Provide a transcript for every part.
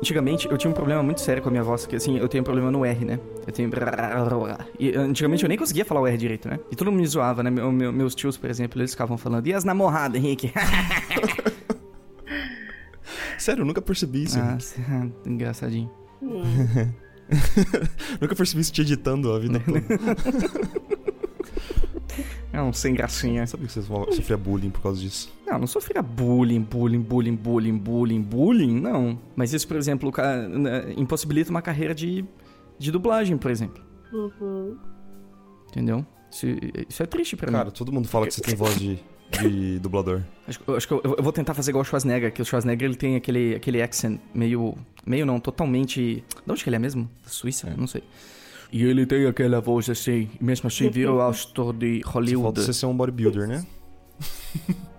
Antigamente eu tinha um problema muito sério com a minha voz, que assim, eu tenho um problema no R, né? Eu tenho. E antigamente eu nem conseguia falar o R direito, né? E todo mundo me zoava, né? Meu, meu, meus tios, por exemplo, eles ficavam falando, e as namoradas, Henrique? Sério, eu nunca percebi isso. Ah, engraçadinho. nunca percebi isso te editando a vida toda. É um sem gracinha. Sabia que você sofria bullying por causa disso? Não, não sofria bullying, bullying, bullying, bullying, bullying, bullying, não. Mas isso, por exemplo, impossibilita uma carreira de, de dublagem, por exemplo. Uhum. Entendeu? Isso, isso, é triste pra Cara, mim. Cara, todo mundo fala que você tem voz de, de dublador. Acho, acho que eu, eu, vou tentar fazer igual o Schwarzenegger, que o Schwarzenegger ele tem aquele, aquele accent meio... Meio não, totalmente... De onde que ele é mesmo? Da Suíça? É. Não sei. E ele tem aquela voz assim, mesmo assim vira o astro de Hollywood. Só falta você ser um bodybuilder, né?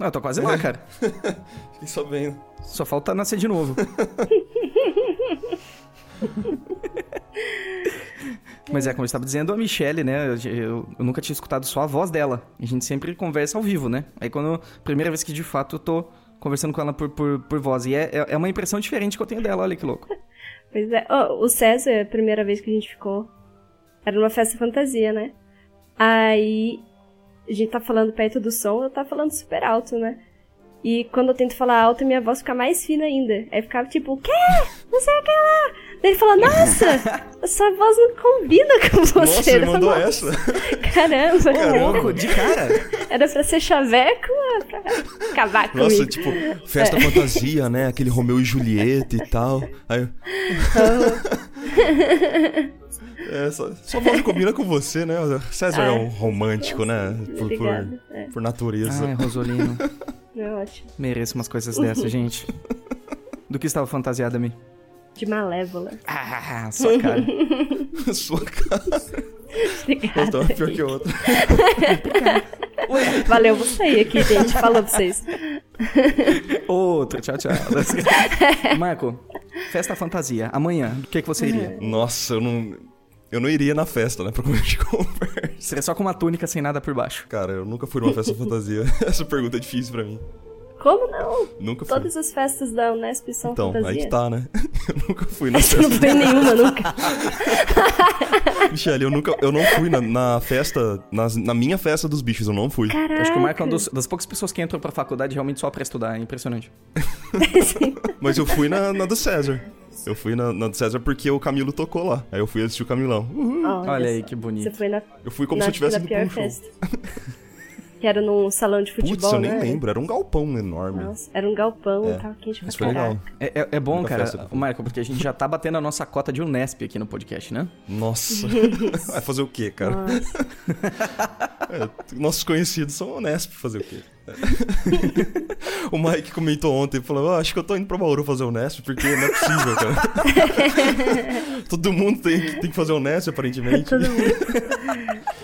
ah, eu tô quase lá, cara. Fiquei sabendo. Só falta nascer de novo. Mas é, como eu estava dizendo, a Michelle, né? Eu, eu, nunca tinha escutado só a voz dela. A gente sempre conversa ao vivo, né? Aí quando. Primeira vez que de fato eu tô conversando com ela por, por, por voz. E é, é, é uma impressão diferente que eu tenho dela, olha que louco. Pois é. Oh, o César, a primeira vez que a gente ficou, era numa festa fantasia, né? Aí a gente tá falando perto do som, eu tava falando super alto, né? E quando eu tento falar alto, minha voz fica mais fina ainda. Aí ficava tipo, o quê? Não sei o que lá. Daí ele falou, nossa, sua voz não combina com você. Nossa, ele mandou nossa. essa? Caramba. Caramba, de cara. Era pra ser chaveco, pra acabar comigo. Nossa, tipo, festa é. fantasia, né? Aquele Romeu e Julieta e tal. Aí... É, só, só voz combina com você, né? César é, é um romântico, né? Por, por, é. por natureza. Ai, Rosolino. É ótimo. Mereço umas coisas dessas, gente. Do que estava fantasiada, Mi? De malévola. Ah, sua cara. sua cara. Obrigada. Uma pior que outra. Valeu, vou sair aqui, gente. Falou pra vocês. Outro, tchau, tchau. Marco, festa fantasia. Amanhã, o que, que você iria? Nossa, eu não. Eu não iria na festa, né? Pra comer de conversa. Seria só com uma túnica sem nada por baixo. Cara, eu nunca fui numa festa fantasia. Essa pergunta é difícil pra mim. Como não? Nunca fui. Todas as festas da Unesp são então, fantasia. Então, aí que tá, né? Eu nunca fui na festa. não foi nenhuma, nunca. Michelle, eu nunca... Eu não fui na, na festa... Na, na, minha festa dos bichos, eu não fui. Caraca. Acho que o Marco é uma das poucas pessoas que entram pra faculdade realmente só pra estudar. É impressionante. Mas eu fui na, na do César. Eu fui na, na do César porque o Camilo tocou lá. Aí eu fui assistir o Camilão. Uhum. Olha, Olha aí, que bonito. Você foi na, eu fui como na, se eu tivesse ido pra um festa. Que era num salão de futebol, Putz, eu nem né? lembro. Era um galpão enorme. Nossa, era um galpão, é. tava quente pra foi legal. É, é, é bom, Muita cara, Marco, porque a gente já tá batendo a nossa cota de Unesp aqui no podcast, né? Nossa. Vai fazer o quê, cara? Nossa. é, nossos conhecidos são Unesp, fazer o quê? o Mike comentou ontem, falou, oh, acho que eu tô indo pra Bauru fazer o Nesp, porque não é possível, cara. Todo mundo tem, tem que fazer o Nesp, aparentemente. Todo mundo.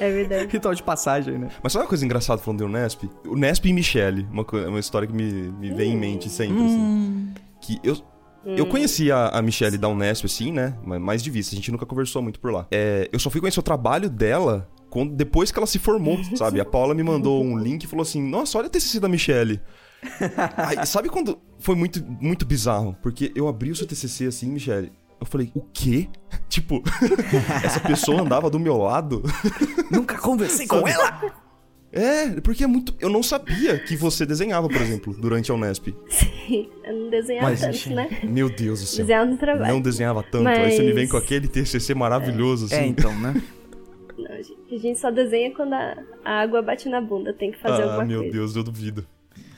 É verdade. Ritual de passagem, né? Mas sabe uma coisa engraçada falando do Nesp? O Nesp e Michelle, uma, uma história que me, me vem em mente sempre, assim. hum. assim. Que eu, eu conheci a, a Michelle da Unesp, assim, né? Mais de vista, a gente nunca conversou muito por lá. É, eu só fui conhecer o trabalho dela quando, depois que ela se formou, sabe? A Paula me mandou um link e falou assim: Nossa, olha a TCC da Michelle. Aí, sabe quando foi muito, muito bizarro? Porque eu abri o seu TCC assim, Michelle. Eu falei, o quê? tipo, essa pessoa andava do meu lado. Nunca conversei com ela! É, porque é muito. Eu não sabia que você desenhava, por exemplo, durante a Unesp. Sim, eu não desenhava Mas, tanto, né? Meu Deus do céu. Desenhava no trabalho. Não desenhava tanto. Mas... Aí você me vem com aquele TCC maravilhoso, é. assim. É, então, né? Não, a gente só desenha quando a, a água bate na bunda, tem que fazer ah, alguma coisa. Ah, meu Deus, eu duvido.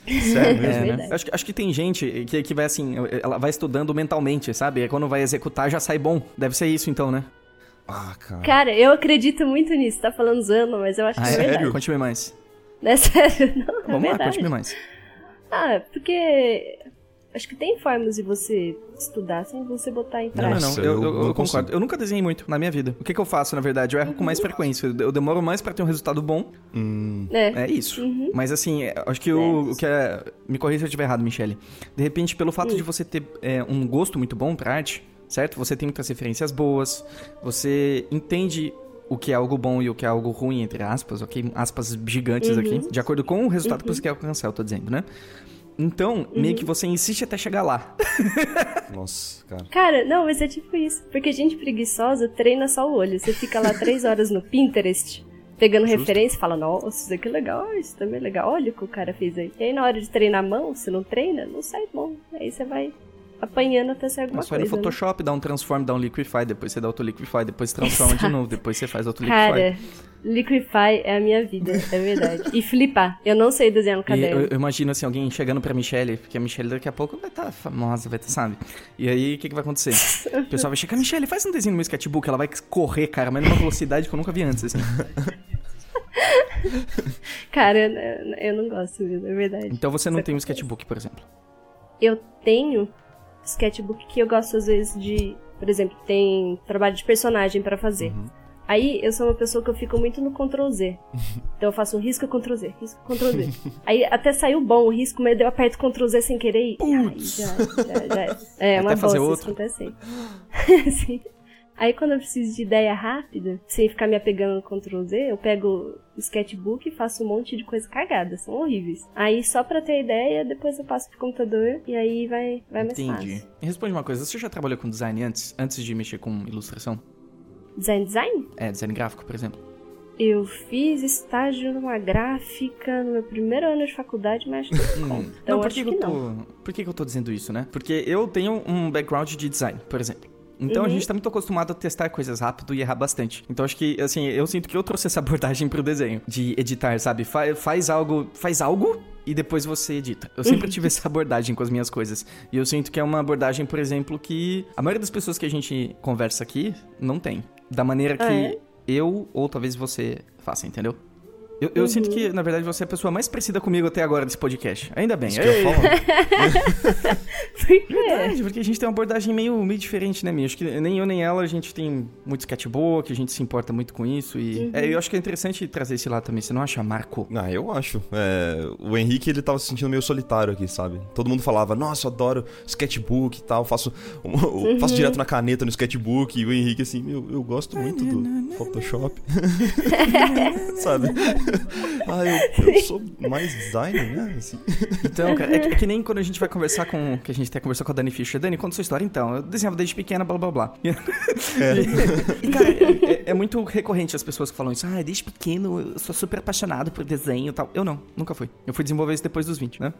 Sério mesmo, é, né? acho, acho que tem gente que, que vai assim, ela vai estudando mentalmente, sabe? E quando vai executar já sai bom. Deve ser isso então, né? Ah, cara. Cara, eu acredito muito nisso. Tá falando zoando, mas eu acho ah, que é sério? verdade. Conte-me mais. É sério? Não, é Vamos verdade. lá, conte-me mais. Ah, porque Acho que tem formas de você estudar sem você botar em prática. Não, não. Eu, eu, eu, eu concordo. Eu nunca desenhei muito na minha vida. O que, que eu faço, na verdade? Eu erro com mais frequência. Eu demoro mais para ter um resultado bom. Hum. É. é isso. Uhum. Mas assim, é, acho que, é. o, o que é. Me corrija se eu estiver errado, Michele. De repente, pelo fato de você ter é, um gosto muito bom pra arte, certo? Você tem muitas referências boas, você entende o que é algo bom e o que é algo ruim, entre aspas, ok? Aspas gigantes uhum. aqui, de acordo com o resultado uhum. que você quer alcançar, eu tô dizendo, né? Então, uhum. meio que você insiste até chegar lá. Nossa, cara. Cara, não, mas é tipo isso. Porque gente preguiçosa treina só o olho. Você fica lá três horas no Pinterest, pegando Justo. referência e fala, nossa, isso aqui é legal, isso também é legal, olha o que o cara fez aí. E aí na hora de treinar a mão, você não treina, não sai bom. Aí você vai apanhando até sair alguma Mas coisa. No né? Photoshop, né? dá um transform, dá um liquify, depois você dá outro liquify, depois você transforma Exato. de novo, depois você faz outro liquify. Cara, liquify é a minha vida, é verdade. E flipar, eu não sei desenhar no caderno. Eu, eu, imagino assim, alguém chegando pra Michelle, porque a Michelle daqui a pouco vai estar tá famosa, vai estar, tá, sabe? E aí, o que, que vai acontecer? O pessoal vai chegar, Michelle, faz um desenho no meu sketchbook, ela vai correr, cara, mas numa velocidade que eu nunca vi antes, assim. Cara, eu, eu não gosto mesmo, é verdade. Então você não tem um sketchbook, por exemplo? Eu tenho, sketchbook que eu gosto às vezes de, por exemplo, tem trabalho de personagem para fazer. Uhum. Aí eu sou uma pessoa que eu fico muito no Ctrl Z. Então eu faço um risco Ctrl Z, risco Ctrl Z. Aí até saiu bom o risco, mas eu aperto Ctrl Z sem querer e. Ai, já, já, já. É, uma bosta isso acontece. Sim. Aí quando eu preciso de ideia rápida, sem ficar me apegando no Ctrl Z, eu pego o sketchbook e faço um monte de coisa cagada, são horríveis. Aí só pra ter ideia, depois eu passo pro computador e aí vai, vai mais Entendi. fácil. Me responde uma coisa, você já trabalhou com design antes, antes de mexer com ilustração? Design design? É, design gráfico, por exemplo. Eu fiz estágio numa gráfica no meu primeiro ano de faculdade, mas hum. então não, por que, que, eu tô, não. Por que, que eu tô dizendo isso, né? Porque eu tenho um background de design, por exemplo. Então uhum. a gente tá muito acostumado a testar coisas rápido e errar bastante. Então acho que, assim, eu sinto que eu trouxe essa abordagem pro desenho. De editar, sabe? Fa faz algo. Faz algo e depois você edita. Eu sempre tive essa abordagem com as minhas coisas. E eu sinto que é uma abordagem, por exemplo, que a maioria das pessoas que a gente conversa aqui não tem. Da maneira que ah, é? eu, ou talvez você, faça, entendeu? Eu, eu uhum. sinto que, na verdade, você é a pessoa mais parecida comigo até agora desse podcast. Ainda bem. Isso que eu falo. Por quê? Verdade, porque a gente tem uma abordagem meio, meio diferente, né, minha? Acho que nem eu nem ela, a gente tem muito sketchbook, a gente se importa muito com isso. E uhum. é, eu acho que é interessante trazer esse lado também. Você não acha, Marco? Ah, eu acho. É, o Henrique, ele tava se sentindo meio solitário aqui, sabe? Todo mundo falava, nossa, eu adoro sketchbook e tal, faço, uhum. faço direto na caneta no sketchbook. E o Henrique, assim, meu, eu gosto muito do Photoshop. sabe? ah, eu, eu, sou mais designer, né? Assim. Então, cara, é que, é que, nem quando a gente vai conversar com. Que a gente até conversou com a Dani Fischer. Dani, conta sua história então. Eu desenhava desde pequena, blá blá blá. É. E, cara, é, é, é, muito recorrente as pessoas que falam isso. Ah, desde pequeno eu sou super apaixonado por desenho e tal. Eu não, nunca fui. Eu fui desenvolver isso depois dos 20, né?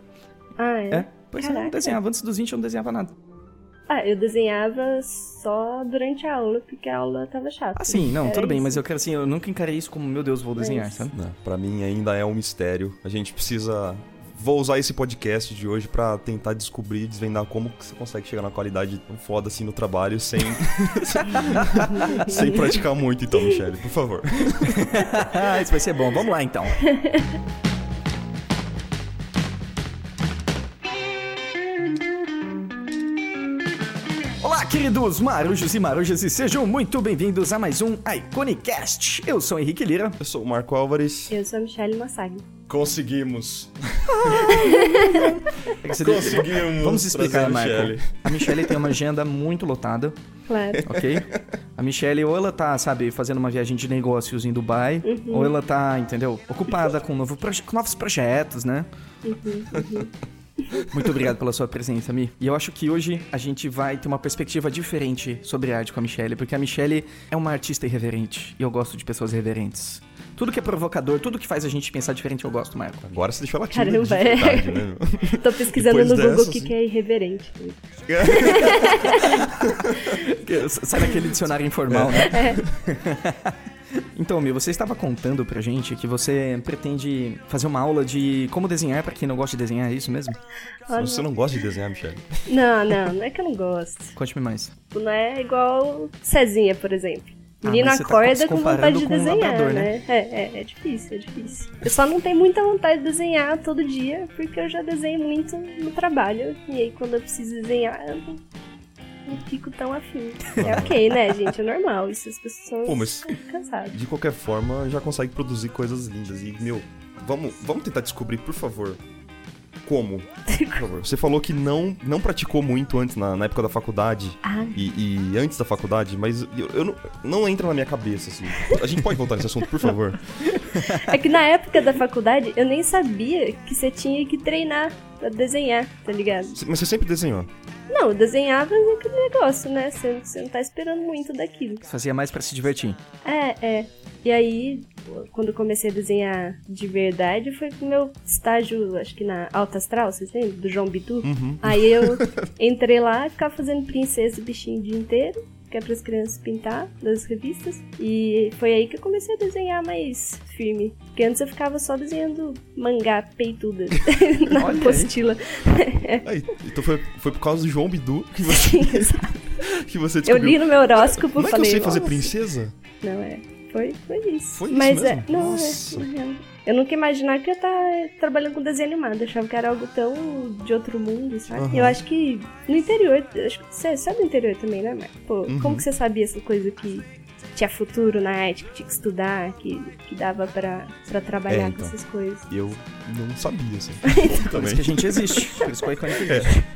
Ah, é? É, pois Caraca. eu não desenhava. Antes dos 20 eu não desenhava nada. Ah, eu desenhava só durante a aula, porque a aula tava chata. Ah, sim, não, Era tudo bem, isso. mas eu quero assim, eu nunca encarei isso como, meu Deus, vou desenhar, sabe? Não, pra mim ainda é um mistério. A gente precisa. Vou usar esse podcast de hoje para tentar descobrir, desvendar como que você consegue chegar na qualidade tão foda assim no trabalho sem. sem praticar muito, então, Michele, por favor. isso vai ser bom. Vamos lá então. queridos marujos e marujas, e sejam muito bem-vindos a mais um Iconicast. Eu sou o Henrique Lira. Eu sou o Marco Álvares. Eu sou a Michelle Massagni. Conseguimos. Conseguimos. Vamos explicar, Marco. Michelle. A Michelle tem uma agenda muito lotada. Claro. Ok? A Michelle, ou ela tá, sabe, fazendo uma viagem de negócios em Dubai, uhum. ou ela tá, entendeu, ocupada com, novo proje com novos projetos, né? Uhum, uhum. Muito obrigado pela sua presença, Mi. E eu acho que hoje a gente vai ter uma perspectiva diferente sobre arte com a Michelle, porque a Michelle é uma artista irreverente e eu gosto de pessoas reverentes. Tudo que é provocador, tudo que faz a gente pensar diferente, eu gosto, Marco. Agora você deixou ela Caramba, é. né? Tô pesquisando Depois no dessa, Google o que, assim... que é irreverente. Sai daquele dicionário informal, né? É. Então, Mi, você estava contando pra gente que você pretende fazer uma aula de como desenhar para quem não gosta de desenhar, é isso mesmo? você não gosta de desenhar, Michelle? Não, não, não é que eu não gosto. Conte-me mais. Não é igual Cezinha, por exemplo. Menino ah, acorda tá com vontade de desenhar, um labrador, né? né? É, é, é difícil, é difícil. Eu só não tenho muita vontade de desenhar todo dia, porque eu já desenho muito no trabalho. E aí, quando eu preciso desenhar, eu não fico tão afim. É ok, né, gente? É normal. Isso as pessoas Pô, mas cansadas. De qualquer forma, já consegue produzir coisas lindas. E, meu, vamos, vamos tentar descobrir, por favor, como? Por favor. Você falou que não, não praticou muito antes, na, na época da faculdade. Ah. E, e, antes da faculdade, mas eu, eu, não, não entra na minha cabeça, assim. A gente pode voltar nesse assunto, por favor? É que na época da faculdade, eu nem sabia que você tinha que treinar pra desenhar, tá ligado? Mas você sempre desenhou? Não, eu desenhava aquele negócio, né? Você, você não tá esperando muito daquilo. Fazia mais pra se divertir. É, é. E aí, quando eu comecei a desenhar de verdade, foi pro meu estágio, acho que na Alta Astral, vocês lembram? Do João Bitu. Uhum. Aí eu entrei lá e ficava fazendo princesa e bichinho o dia inteiro que é para as crianças pintar das revistas. E foi aí que eu comecei a desenhar mais firme. Porque antes eu ficava só desenhando mangá peituda na Olha apostila. Aí, então foi, foi por causa do João Bidu que você, Sim, exato. que você Eu descobriu. li no meu horóscopo e Não é que eu falei. sei fazer "Nossa." princesa? Não, é. Foi, foi isso. Foi isso Mas é. mesmo? Não, Nossa. é. na real. Eu nunca ia imaginar que eu ia estar trabalhando com desenho animado. Eu achava que era algo tão de outro mundo, sabe? Aham. Eu acho que no interior. Acho que você você é do interior também, né, Marco? Pô, Uhum. como que você sabia essa coisa que tinha futuro na arte, que tinha que estudar, que, que dava pra, pra trabalhar É, com então. essas coisas? Eu não sabia, assim. Por isso que a gente existe. Por isso que o Iconic É. existe.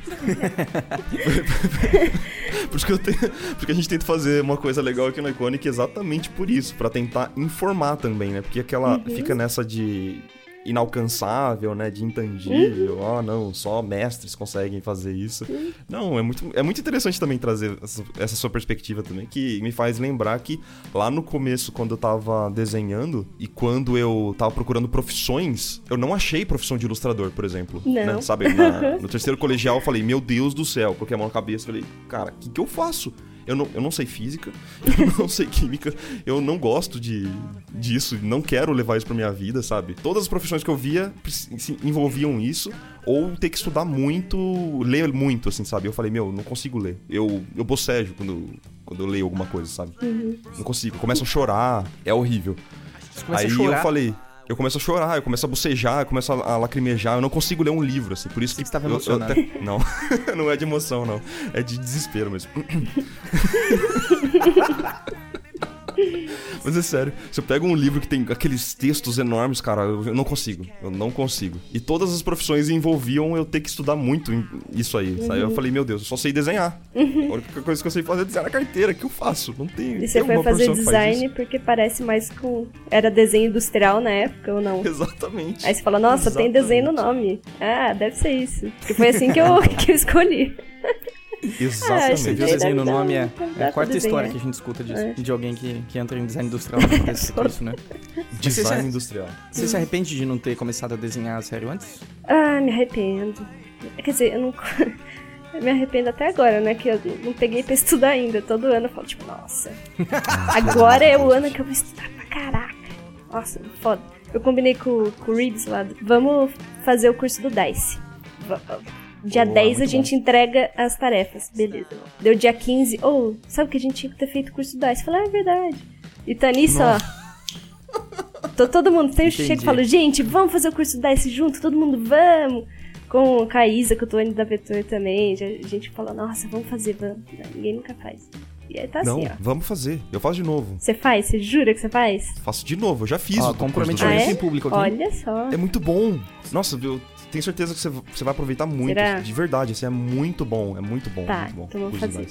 Por isso que, eu tenho, porque a gente tenta fazer uma coisa legal aqui no Iconic exatamente por isso, pra tentar informar também, né? Porque aquela Uhum. fica nessa de inalcançável, né? De intangível. Uhum. Ah, não, só mestres conseguem fazer isso. Não, é muito, é muito interessante também trazer essa, essa sua perspectiva também, que me faz lembrar que lá no começo, quando eu tava desenhando e quando eu tava procurando profissões, eu não achei profissão de ilustrador, por exemplo. Não. né? Sabe, na- no terceiro colegial eu falei, meu Deus do céu, coloquei a mão na cabeça e falei, cara, o que, que eu faço? Eu não, eu não sei física, eu não sei química, eu não gosto de, disso, não quero levar isso pra minha vida, sabe? Todas as profissões que eu via envolviam isso, ou ter que estudar muito, ler muito, assim, sabe? Eu falei, meu, não consigo ler. Eu, eu bocejo quando, quando eu leio alguma coisa, sabe? Não consigo, eu começo a chorar, é horrível. Aí eu falei, eu começo a chorar, eu começo a bocejar, eu começo a, a lacrimejar, eu não consigo ler um livro, assim, por isso que Você tava eu- eu emocionado. até- Não, não é de emoção, não. É de desespero mesmo. Mas é sério, se eu pego um livro que tem aqueles textos enormes, cara, eu, não consigo. Eu não consigo. E todas as profissões envolviam eu ter que estudar muito isso aí. Uhum. Eu falei, meu Deus, eu só sei desenhar. A única coisa que eu sei fazer é desenhar na carteira. Que eu faço? Não tem. E você foi fazer que faz design porque parece mais com. Era desenho industrial na época ou não? Exatamente. Aí você fala, nossa, tem desenho no nome. Ah, deve ser isso. Porque foi assim que eu, que eu escolhi. Exatamente. Você viu o Deve desenho no nome? É, é a quarta pra história que a gente escuta disso. É. De alguém que, que entra em design industrial acontece isso, né? Você Design se- industrial. Você se arrepende de não ter começado a desenhar a sério antes? Ah, me arrependo. Quer dizer, eu não. Eu me arrependo até agora, né? Que eu não peguei pra estudar ainda. Todo ano eu falo, tipo, nossa. Agora é o ano que eu vou estudar pra caraca. Nossa, foda. Eu combinei com, com o Reeves lá. Vamos fazer o curso do DICE. Va- Dia Boa, 10 a gente entrega as tarefas. Beleza. Deu dia 15. Ô, sabe que a gente tinha que ter feito o curso do DICE? Eu falei, ah, é verdade. E tá nisso, ó. Tô todo mundo, tem Entendi. chego e falo, gente, vamos fazer o curso do DICE junto, todo mundo, vamos. Com a Isa, que eu tô indo da Vetor também, a gente fala, nossa, vamos fazer, vamos. Ninguém nunca faz. E aí tá Não, assim, ó. vamos fazer. Eu faço de novo. Você faz? Você jura que você faz? Faço de novo. Eu já fiz Ó, o comprometimento Ah, é? em público aqui. Olha só. É muito bom. Nossa, eu tenho certeza que você, você vai aproveitar muito. Será? De verdade, assim, é muito bom. É muito bom. Tá, muito bom. então do fazer.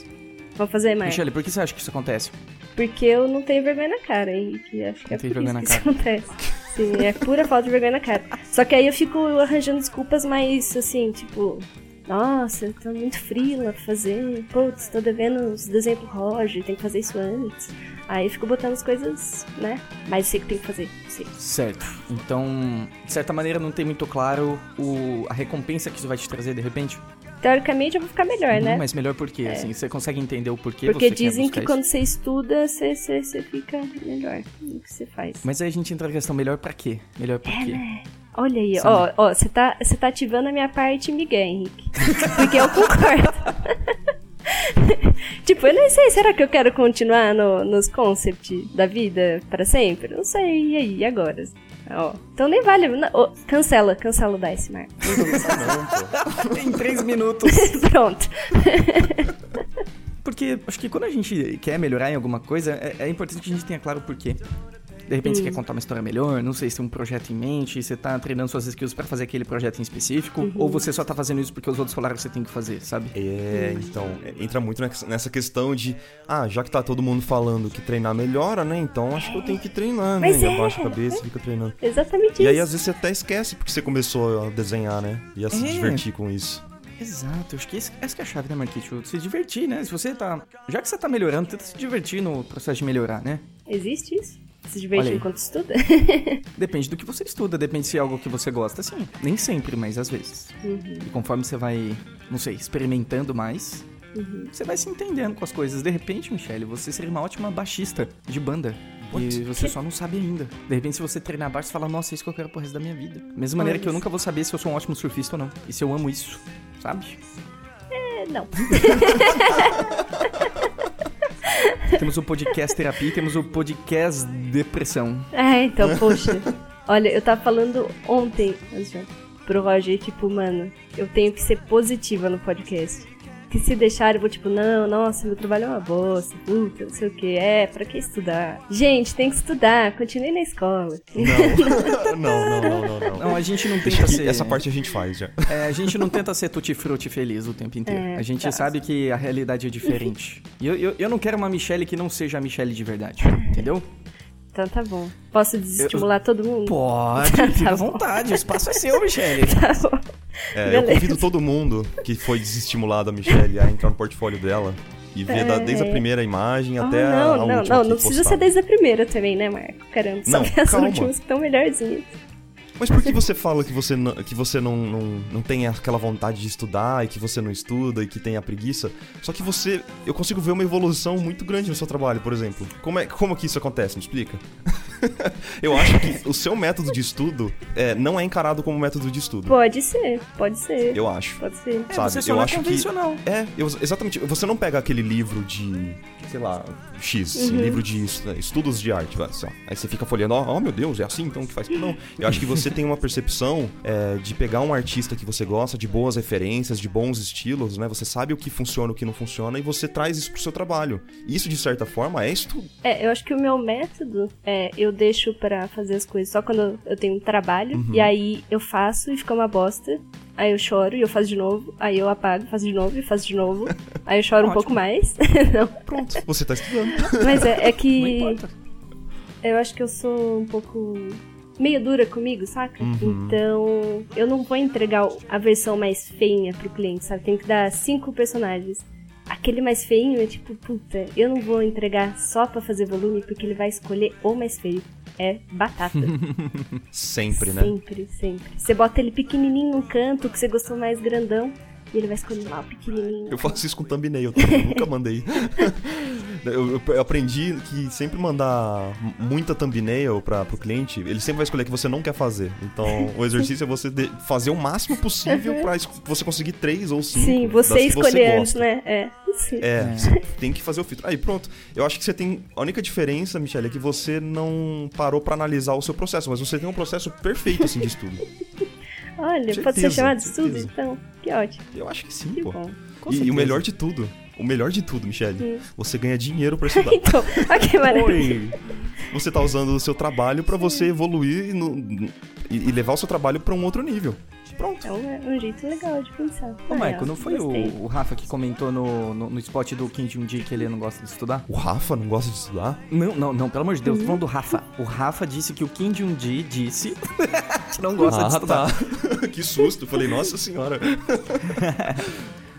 Vamos fazer mais. Michele, por que você acha que isso acontece? Porque eu não tenho vergonha na cara, Henrique. Acho que é tem por vergonha isso na que isso acontece. Sim, é pura falta de vergonha na cara. Só que aí eu fico arranjando desculpas mais assim, tipo, nossa, tô muito frila pra fazer. Putz, tô devendo os desenhos pro Roger, tem que fazer isso antes. Aí fico botando as coisas, né? Mas sei que tem que fazer. Sei. Certo. Então, de certa maneira, não tem muito claro o, a recompensa que isso vai te trazer de repente? Teoricamente eu vou ficar melhor, né? Mas melhor por quê? Assim, você consegue entender o porquê Porque você dizem que buscar quando você estuda, você, você, você fica melhor no que você faz. isso? Mas aí a gente entra na questão melhor pra quê? Melhor por quê? Olha aí, ó, ó, você tá, você tá ativando a minha parte Miguel, Henrique. Porque eu concordo. tipo, eu nem sei, será que eu quero continuar no, nos concepts da vida pra sempre? Não sei, e aí, e agora? Ó, então nem vale. não, ó, cancela, cancela o Dice, Marco. em três minutos. Pronto. Porque acho que quando a gente quer melhorar em alguma coisa, é, é importante que a gente tenha claro o porquê. De repente você quer contar uma história melhor, não sei se tem um projeto em mente, você tá treinando suas skills para fazer aquele projeto em específico, uhum. ou você só tá fazendo isso porque os outros falaram que você tem que fazer, sabe? É, então, é, entra muito nessa questão de, ah, já que tá todo mundo falando que treinar melhora, né? Então acho que eu tenho que treinar, Mas né? É, e abaixa a cabeça e fica treinando. Exatamente e isso. E aí às vezes você até esquece porque você começou a desenhar, né? E a se É. divertir com isso. Exato, eu acho que essa que é a chave, né, Marquito? Se divertir, né? Se você tá. Já que você tá melhorando, tenta se divertir no processo de melhorar, né? Existe isso? Se divertir enquanto estuda? Depende do que você estuda, depende se é algo que você gosta, sim. Nem sempre, mas às vezes. E conforme você vai, não sei, experimentando mais, você vai se entendendo com as coisas. De repente, Michelle, você seria uma ótima baixista de banda. E você só não sabe ainda. De repente, se você treinar baixo, você fala, nossa, é isso que eu quero pro resto da minha vida. Mesma maneira que eu nunca vou saber se eu sou um ótimo surfista ou não. E se eu amo isso, sabe? É, não. temos o podcast terapia e temos o podcast depressão. É, então, poxa. Olha, eu tava falando ontem, pro Roger, tipo, mano, eu tenho que ser positiva no podcast. Que se deixar, eu vou tipo, não, nossa, meu trabalho é uma bosta, puta, não sei o que, é, pra que estudar? Gente, tem que estudar, continue na escola. Não, não, não, não, não. não. Não, a gente não tenta ser... Essa parte a gente faz já. É, a gente não tenta ser tutti-frutti feliz o tempo inteiro. É, a gente tá. sabe que a realidade é diferente. E eu, eu, eu não quero uma Michelle que não seja a Michelle de verdade, entendeu? Então tá bom. Posso desestimular todo mundo? Pode, fica à Tá bom. vontade, o espaço é seu, Michelle. Tá bom. É, eu convido todo mundo que foi desestimulado a Michelle a entrar no portfólio dela e ver da- desde a primeira imagem Ah, até a, não, a não, última não, que não precisa ser desde a primeira também, né, Marco? Caramba, só Não, ver as calma. últimas que estão melhorzinhas. Mas por que você fala que você, não, que você não, não, não tem aquela vontade de estudar e que você não estuda e que tem a preguiça? Só que você. Eu consigo ver uma evolução muito grande no seu trabalho, por exemplo. Como, é, como que isso acontece? Me explica. eu acho que o seu método de estudo é, não é encarado como método de estudo. Pode ser, pode ser. Eu acho. Pode ser. É, Sabe, você só eu não é acho que- convencional. É, eu- exatamente. Você não pega aquele livro de, sei lá, X, assim, livro de es- estudos de arte, vai, assim, ó. aí você fica folheando, ó, oh, meu Deus, é assim então que faz. Não, eu acho que você tem uma percepção é, de pegar um artista que você gosta, de boas referências, de bons estilos, né? Você sabe o que funciona, o que não funciona, e você traz isso pro seu trabalho. Isso, de certa forma, é estudo. É, eu acho que o meu método é eu deixo pra fazer as coisas só quando eu tenho um trabalho, Uhum. e aí eu faço e fica uma bosta. Aí eu choro e eu faço de novo. Aí eu apago, faço de novo e faço de novo. Aí eu choro um Ótimo. pouco mais. Pronto, você tá estudando. mas é, é que eu acho que eu sou um pouco meio dura comigo, saca? Uhum. Então eu não vou entregar a versão mais feinha pro cliente, sabe? Tem que dar cinco personagens. Aquele mais feinho é tipo, puta, eu não vou entregar só pra fazer volume porque ele vai escolher o mais feio. É batata. Sempre, né? Sempre, sempre. Você bota ele pequenininho num canto que você gostou mais grandão e ele vai escolher lá o pequenininho. Eu faço isso com thumbnail também, eu nunca mandei. eu, eu- aprendi que sempre mandar muita thumbnail pra, pro cliente, ele sempre vai escolher que você não quer fazer. Então, o exercício é você de- fazer o máximo possível pra es- você conseguir três ou cinco. Sim, você escolher antes, né? É. Sim. É, você tem que fazer o filtro. Aí, pronto. Eu acho que você tem. A única diferença, Michelle, é que você não parou pra analisar o seu processo, mas você tem um processo perfeito assim de estudo. Olha, pode certeza, ser chamado de estudo, certeza. então. Que ótimo. Eu acho que sim, Que pô. E, e o melhor de tudo, o melhor de tudo, Michelle, você ganha dinheiro pra estudar. Então, olha que maravilha. Oi. Você tá usando o seu trabalho pra você evoluir no- e, e levar o seu trabalho pra um outro nível. Pronto. É um, um jeito legal de pensar. Ô, Ah, Maicon, é, não foi o, o Rafa que comentou no, no, no spot do Kim Jong-un que ele não gosta de estudar? O Rafa não gosta de estudar? Não, não, não, pelo amor de Deus, tô falando do Rafa. O Rafa disse que o Kim Jong-un disse que não gosta de estudar. tá. que susto. Falei, nossa senhora.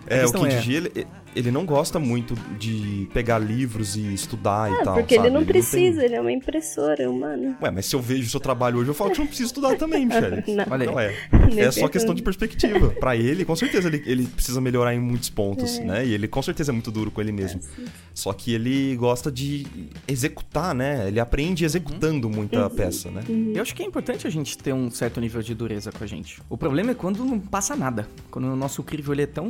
É, o Kim é- Ji, ele, ele não gosta muito de pegar livros e estudar e Ah, tal, porque sabe? ele não precisa, tem- ele é uma impressora humana. Ué, mas se eu vejo o seu trabalho hoje, eu falo que você não precisa estudar também, Michelle. Não. Olha aí. Não é. Nem É só questão de perspectiva. Pra ele, com certeza, ele, ele precisa melhorar em muitos pontos, É. né? E ele com certeza é muito duro com ele mesmo. Só que ele gosta de executar, né? Ele aprende executando muita Uhum. peça, né? Eu acho que é importante a gente ter um certo nível de dureza com a gente. O problema é quando não passa nada. Quando o nosso crivo ele é tão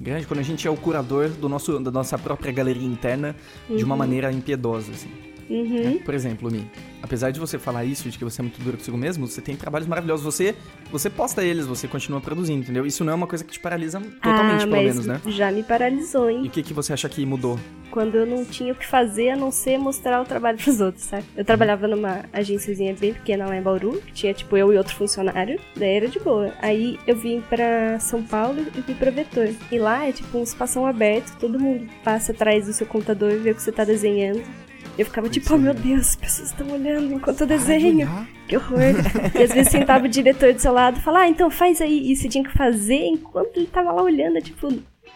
grande, quando a gente é o curador do nosso, da nossa própria galeria interna de uma maneira impiedosa, assim. Uhum. Né? Por exemplo, Mi, apesar de você falar isso, de que você é muito duro consigo mesmo, você tem trabalhos maravilhosos. Você, você posta eles, você continua produzindo, entendeu? Isso não é uma coisa que te paralisa totalmente, ah, pelo menos, né? Já me paralisou, hein? E o que, que você acha que mudou? Quando eu não tinha o que fazer a não ser mostrar o trabalho pros outros, sabe? Eu trabalhava numa agênciazinha bem pequena lá em Bauru, que tinha tipo eu e outro funcionário, daí era de boa. Aí eu vim pra São Paulo e fui pra Vetor. E lá é tipo um espação aberto, todo mundo passa atrás do seu computador e vê o que você tá desenhando. Eu ficava tipo, oh meu Deus, as pessoas estão olhando enquanto eu desenho. Que horror. e às vezes sentava o diretor do seu lado e falava, ah, então faz aí. E você tinha que fazer enquanto ele tava lá olhando, tipo,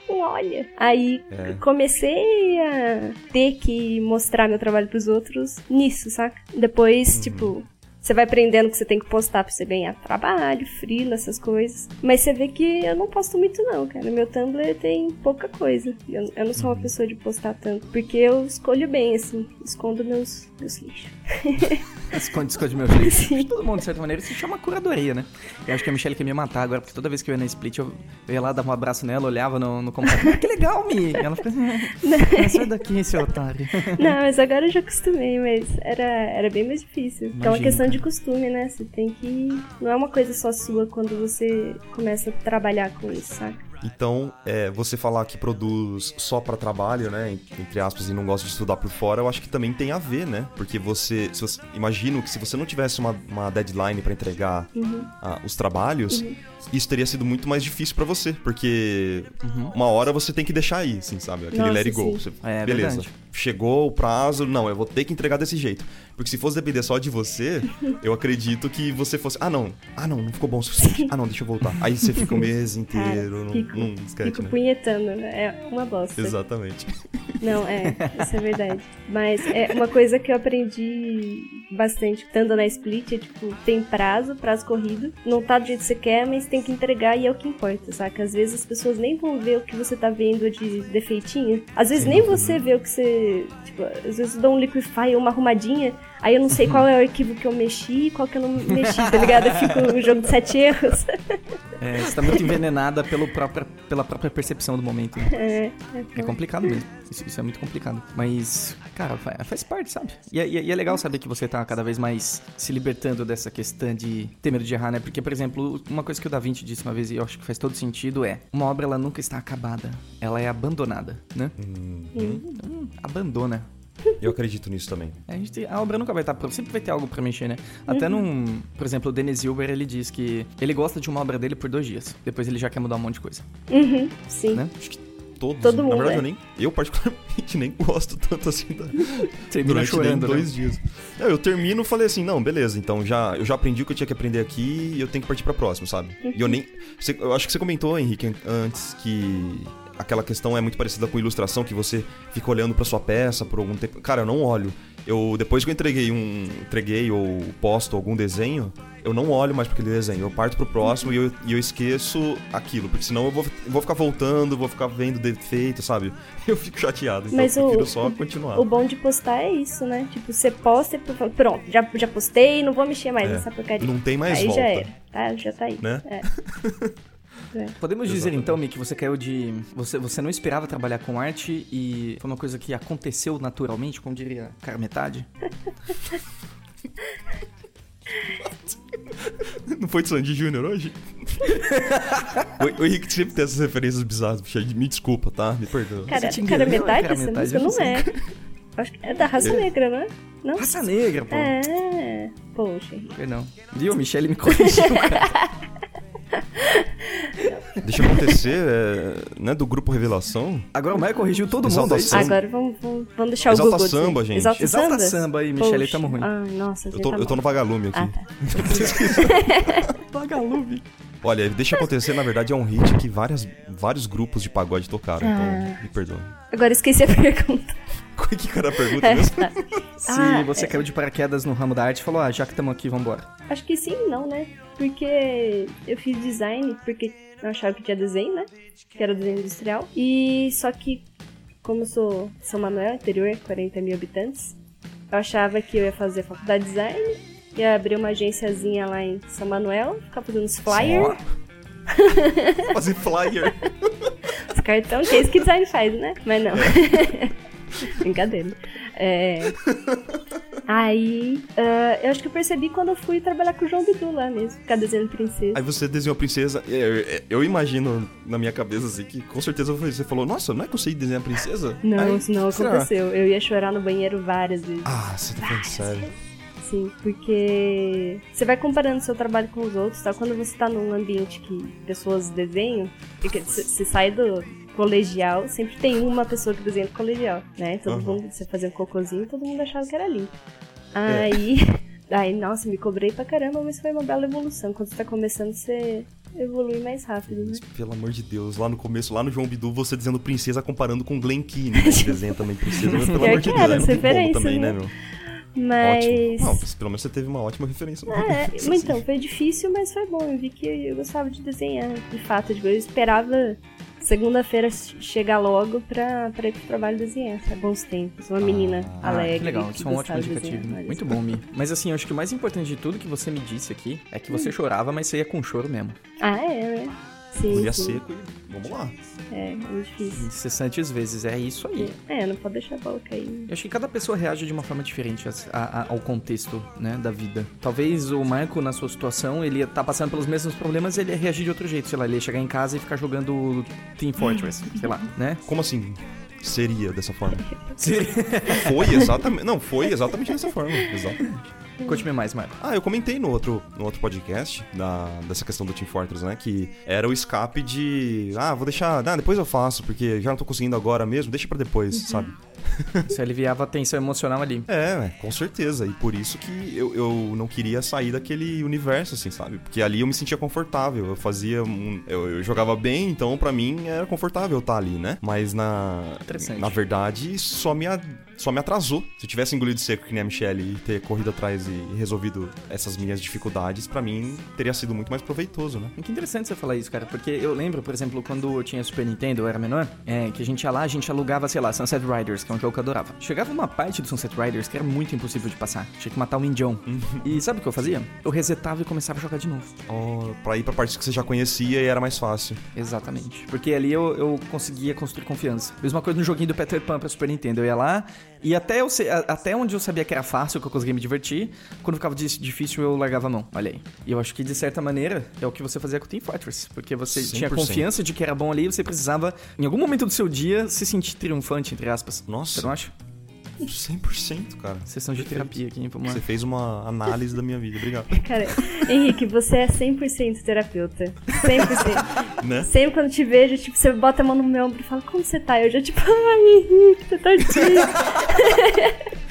não olha. Aí É. comecei a ter que mostrar meu trabalho pros outros nisso, saca? Depois, tipo, você vai aprendendo que você tem que postar pra você ganhar trabalho, frila, essas coisas. Mas você vê que eu não posto muito não, cara. Meu Tumblr tem pouca coisa. Eu, eu não sou uma pessoa de postar tanto. Porque eu escolho bem, assim. Escondo meus, meus lixos. Esconde, esconde meu jeito. Todo mundo, de certa maneira, se chama curadoria, né? Eu acho que a Michelle quer me matar agora, porque toda vez que eu ia na Split, eu, eu ia lá, dava um abraço nela, olhava no, no computador. "Ah, que legal, Mi! E ela fica assim, "Ah, sai daqui, seu otário. Não, mas agora eu já acostumei, mas era, era bem mais difícil. Porque é uma questão cara. de costume, né? Você tem que. Não é uma coisa só sua quando você começa a trabalhar com isso, saca? Então, é, você falar que produz só pra trabalho, né, entre aspas, e não gosta de estudar por fora, eu acho que também tem a ver, né? Porque você, se você imagino que se você não tivesse uma, uma deadline pra entregar Uhum. ah, os trabalhos, isso teria sido muito mais difícil pra você, porque uma hora você tem que deixar aí, assim, sabe? Aquele Nossa, let it go. Você- É, beleza. verdade. Chegou o prazo, não, eu vou ter que entregar desse jeito. Porque se fosse depender só de você, eu acredito que você fosse, ah não, ah não, não ficou bom o suficiente. Ah não, deixa eu voltar. Aí você fica o mês inteiro num, fico, num sketch, fico né? punhetando, né? É uma bosta. Exatamente. Não, é, isso é verdade. Mas é uma coisa que eu aprendi bastante estando na Split é tipo, tem prazo, prazo corrido, não tá do jeito que você quer, mas tem que entregar e é o que importa, saca? Às vezes as pessoas nem vão ver o que você tá vendo de defeitinho. Às vezes nem você vê o que você. Tipo, às vezes eu dou um liquify, uma arrumadinha, aí eu não sei qual é o arquivo que eu mexi, qual que eu não mexi, tá ligado? Eu fico um jogo de sete erros. É, você tá muito envenenada pelo própria, pela própria percepção do momento. né? É, É complicado mesmo. Isso, isso é muito complicado. Mas, cara, fa- faz parte, sabe? E, é- e é- e é legal saber que você tá cada vez mais se libertando dessa questão de ter medo de errar, né? Porque, por exemplo, uma coisa que o Da Vinci disse uma vez e eu acho que faz todo sentido é: uma obra ela nunca está acabada, ela é abandonada, né? Então, abandona. Eu acredito nisso também. A, gente, a obra nunca vai estar pronta, sempre vai ter algo pra mexer, né? Até num. Por exemplo, o Denis Hilber, ele diz que ele gosta de uma obra dele por dois dias. Depois ele já quer mudar um monte de coisa. Uhum, sim. Né? Acho que todos. Todo Na mundo, verdade, é. eu nem. Eu, particularmente, nem gosto tanto assim da, Termina chorando, né? dois dias. Não, eu termino e falei assim, não, beleza, então já, eu já aprendi o que eu tinha que aprender aqui e eu tenho que partir pra próxima, sabe? E eu nem. você- eu acho que você comentou, Henrique, an- antes que aquela questão é muito parecida com ilustração, que você fica olhando pra sua peça por algum tempo. Cara, eu não olho. Eu, depois que eu entreguei um. entreguei ou posto algum desenho, eu não olho mais pra aquele desenho. Eu parto pro próximo e eu, e eu esqueço aquilo. Porque senão eu vou, vou ficar voltando, vou ficar vendo defeito, sabe? Eu fico chateado. Então Mas eu prefiro o- só continuar. O bom de postar é isso, né? Tipo, você posta e pronto, já, já postei, não vou mexer mais É, nessa porcaria. Não tem mais aí volta. já era, tá? Já tá aí. Né? É. Podemos dizer Exatamente. então, Mi, que você caiu de. Você, você não esperava trabalhar com arte e foi uma coisa que aconteceu naturalmente, como diria cara metade? Não foi de Sandy Júnior hoje? o, o Henrique sempre tem essas referências bizarras, bicho. Me desculpa, tá? Me perdoa. Cara, cara metade cara essa metade, música eu não não é. Acho que é da raça negra, não é? Não? Raça negra, pô. É. Poxa. Henrique. Perdão. Viu? Michelle me corrigiu, cara. Deixa acontecer, é, né, do grupo Revelação. Agora o Maia corrigiu todo mundo. Exalta é isso? Samba. Agora vamos, vamos, vamos deixar Exalta o Google. dizer. samba, gente. Exalta, Exalta samba? samba aí, Michele, tamo ruim. Ai, nossa, Eu tô, tá eu tô no vagalume aqui. Ah, tá. Vagalume. Olha, Deixa Acontecer, na verdade, é um hit que várias, vários grupos de pagode tocaram, Ah. então me perdoa. Agora esqueci a pergunta. que cara a pergunta mesmo? Se Ah, você é. caiu de paraquedas no ramo da arte e falou, ah, já que estamos aqui, vambora. Acho que sim, não, né? Porque eu fiz design, porque eu achava que tinha desenho, né? Que era desenho industrial. E só que, como eu sou São Manuel, interior, 40 mil habitantes, eu achava que eu ia fazer faculdade de design, ia abrir uma agenciazinha lá em São Manuel, ficar fazendo uns flyers, Fazer flyer. os cartão, que é isso que design faz, né? Mas não. Brincadeira. É. Aí, uh, eu acho que eu percebi quando eu fui trabalhar com o João Bidu lá mesmo, ficar desenhando princesa. Aí você desenhou princesa, eu, eu, eu, imagino na minha cabeça assim que com certeza você falou, nossa, não é que eu sei desenhar princesa? Não, Aí, isso não aconteceu. Eu ia chorar no banheiro várias vezes. Ah, você tá falando sério. Sim, porque você vai comparando seu trabalho com os outros, tá? Quando você tá num ambiente que pessoas desenham, você sai do, colegial, sempre tem uma pessoa que desenha no colegial, né? Todo uhum. mundo, você fazia um cocôzinho, todo mundo achava que era lindo. Aí, é. aí, nossa, me cobrei pra caramba, mas foi uma bela evolução. Quando você tá começando, você evolui mais rápido, né? pelo amor de Deus, lá no começo, lá no João Bidu, você dizendo princesa comparando com Glen Keane, né? que desenha também princesa. Mas, pelo amor de Deus, é muito bom também, né, né meu? Mas. Não, pelo menos você teve uma ótima referência. É, mas então, foi difícil, mas foi bom. Eu vi que eu gostava de desenhar, de fato. Eu esperava segunda-feira chegar logo pra, pra ir pro trabalho desenhar, sabe? Bons tempos. Uma ah, menina ah, alegre. Que legal, isso é um ótimo indicativo. Muito bom, Mi. Mas assim, eu acho que o mais importante de tudo que você me disse aqui é que você hum. chorava, mas você ia com choro mesmo. Ah, é, né? Sim. Olha seco e vamos lá. É, muito difícil. Incessantes vezes, é isso aí. É, não pode deixar a bola cair. Eu acho que cada pessoa reage de uma forma diferente a, a, ao contexto, né, da vida. Talvez o Marco, na sua situação, ele tá passando pelos mesmos problemas e ele ia reagir de outro jeito. Sei lá, ele ia chegar em casa e ficar jogando Team Fortress, sei lá, né? Como assim? Seria dessa forma. Foi exatamente. Não, foi exatamente dessa forma. Exatamente. Conte-me mais, Marco. Ah, eu comentei no outro, no outro podcast da, dessa questão do Team Fortress, né? Que era o escape de. Ah, vou deixar. Ah, depois eu faço, porque já não tô conseguindo agora mesmo, deixa para depois, uhum. sabe? Você aliviava a tensão emocional ali. É, com certeza. E por isso que eu, eu não queria sair daquele universo, assim, sabe? Porque ali eu me sentia confortável. Eu fazia. Um, eu, eu, jogava bem, então para mim era confortável estar ali, né? Mas na. Na verdade, só me, só me atrasou. Se eu tivesse engolido seco que nem a Michelle e ter corrido atrás e resolvido essas minhas dificuldades, para mim teria sido muito mais proveitoso, né? Que interessante você falar isso, cara. Porque eu lembro, por exemplo, quando eu tinha Super Nintendo, eu era menor, é, que a gente ia lá, a gente alugava, sei lá, Sunset Riders, que é um jogo que eu adorava. Chegava uma parte do Sunset Riders que era muito impossível de passar. Tinha que matar o Indião. Uhum. e sabe o que eu fazia? Eu resetava e começava a jogar de novo. Oh, pra ir pra parte que você já conhecia e era mais fácil. Exatamente. Porque ali eu, eu conseguia construir confiança. Mesma coisa no joguinho do Peter Pan pra Super Nintendo. Eu ia lá e até, eu, até onde eu sabia que era fácil, que eu conseguia me divertir, quando ficava difícil eu largava a mão. Olha aí. E eu acho que de certa maneira é o que você fazia com o Team Fortress. Porque você 100%. tinha confiança de que era bom ali e você precisava, em algum momento do seu dia, se sentir triunfante, entre aspas. Nossa. Você não acha? 100%, cara. Sessão de terapia aqui, vamos lá. Você fez uma análise da minha vida, obrigado. Cara, Henrique, você é 100% terapeuta. 100%. né? Sempre quando te vejo, tipo, você bota a mão no meu ombro e fala, como você tá? Eu já, tipo, ai, Henrique, você tá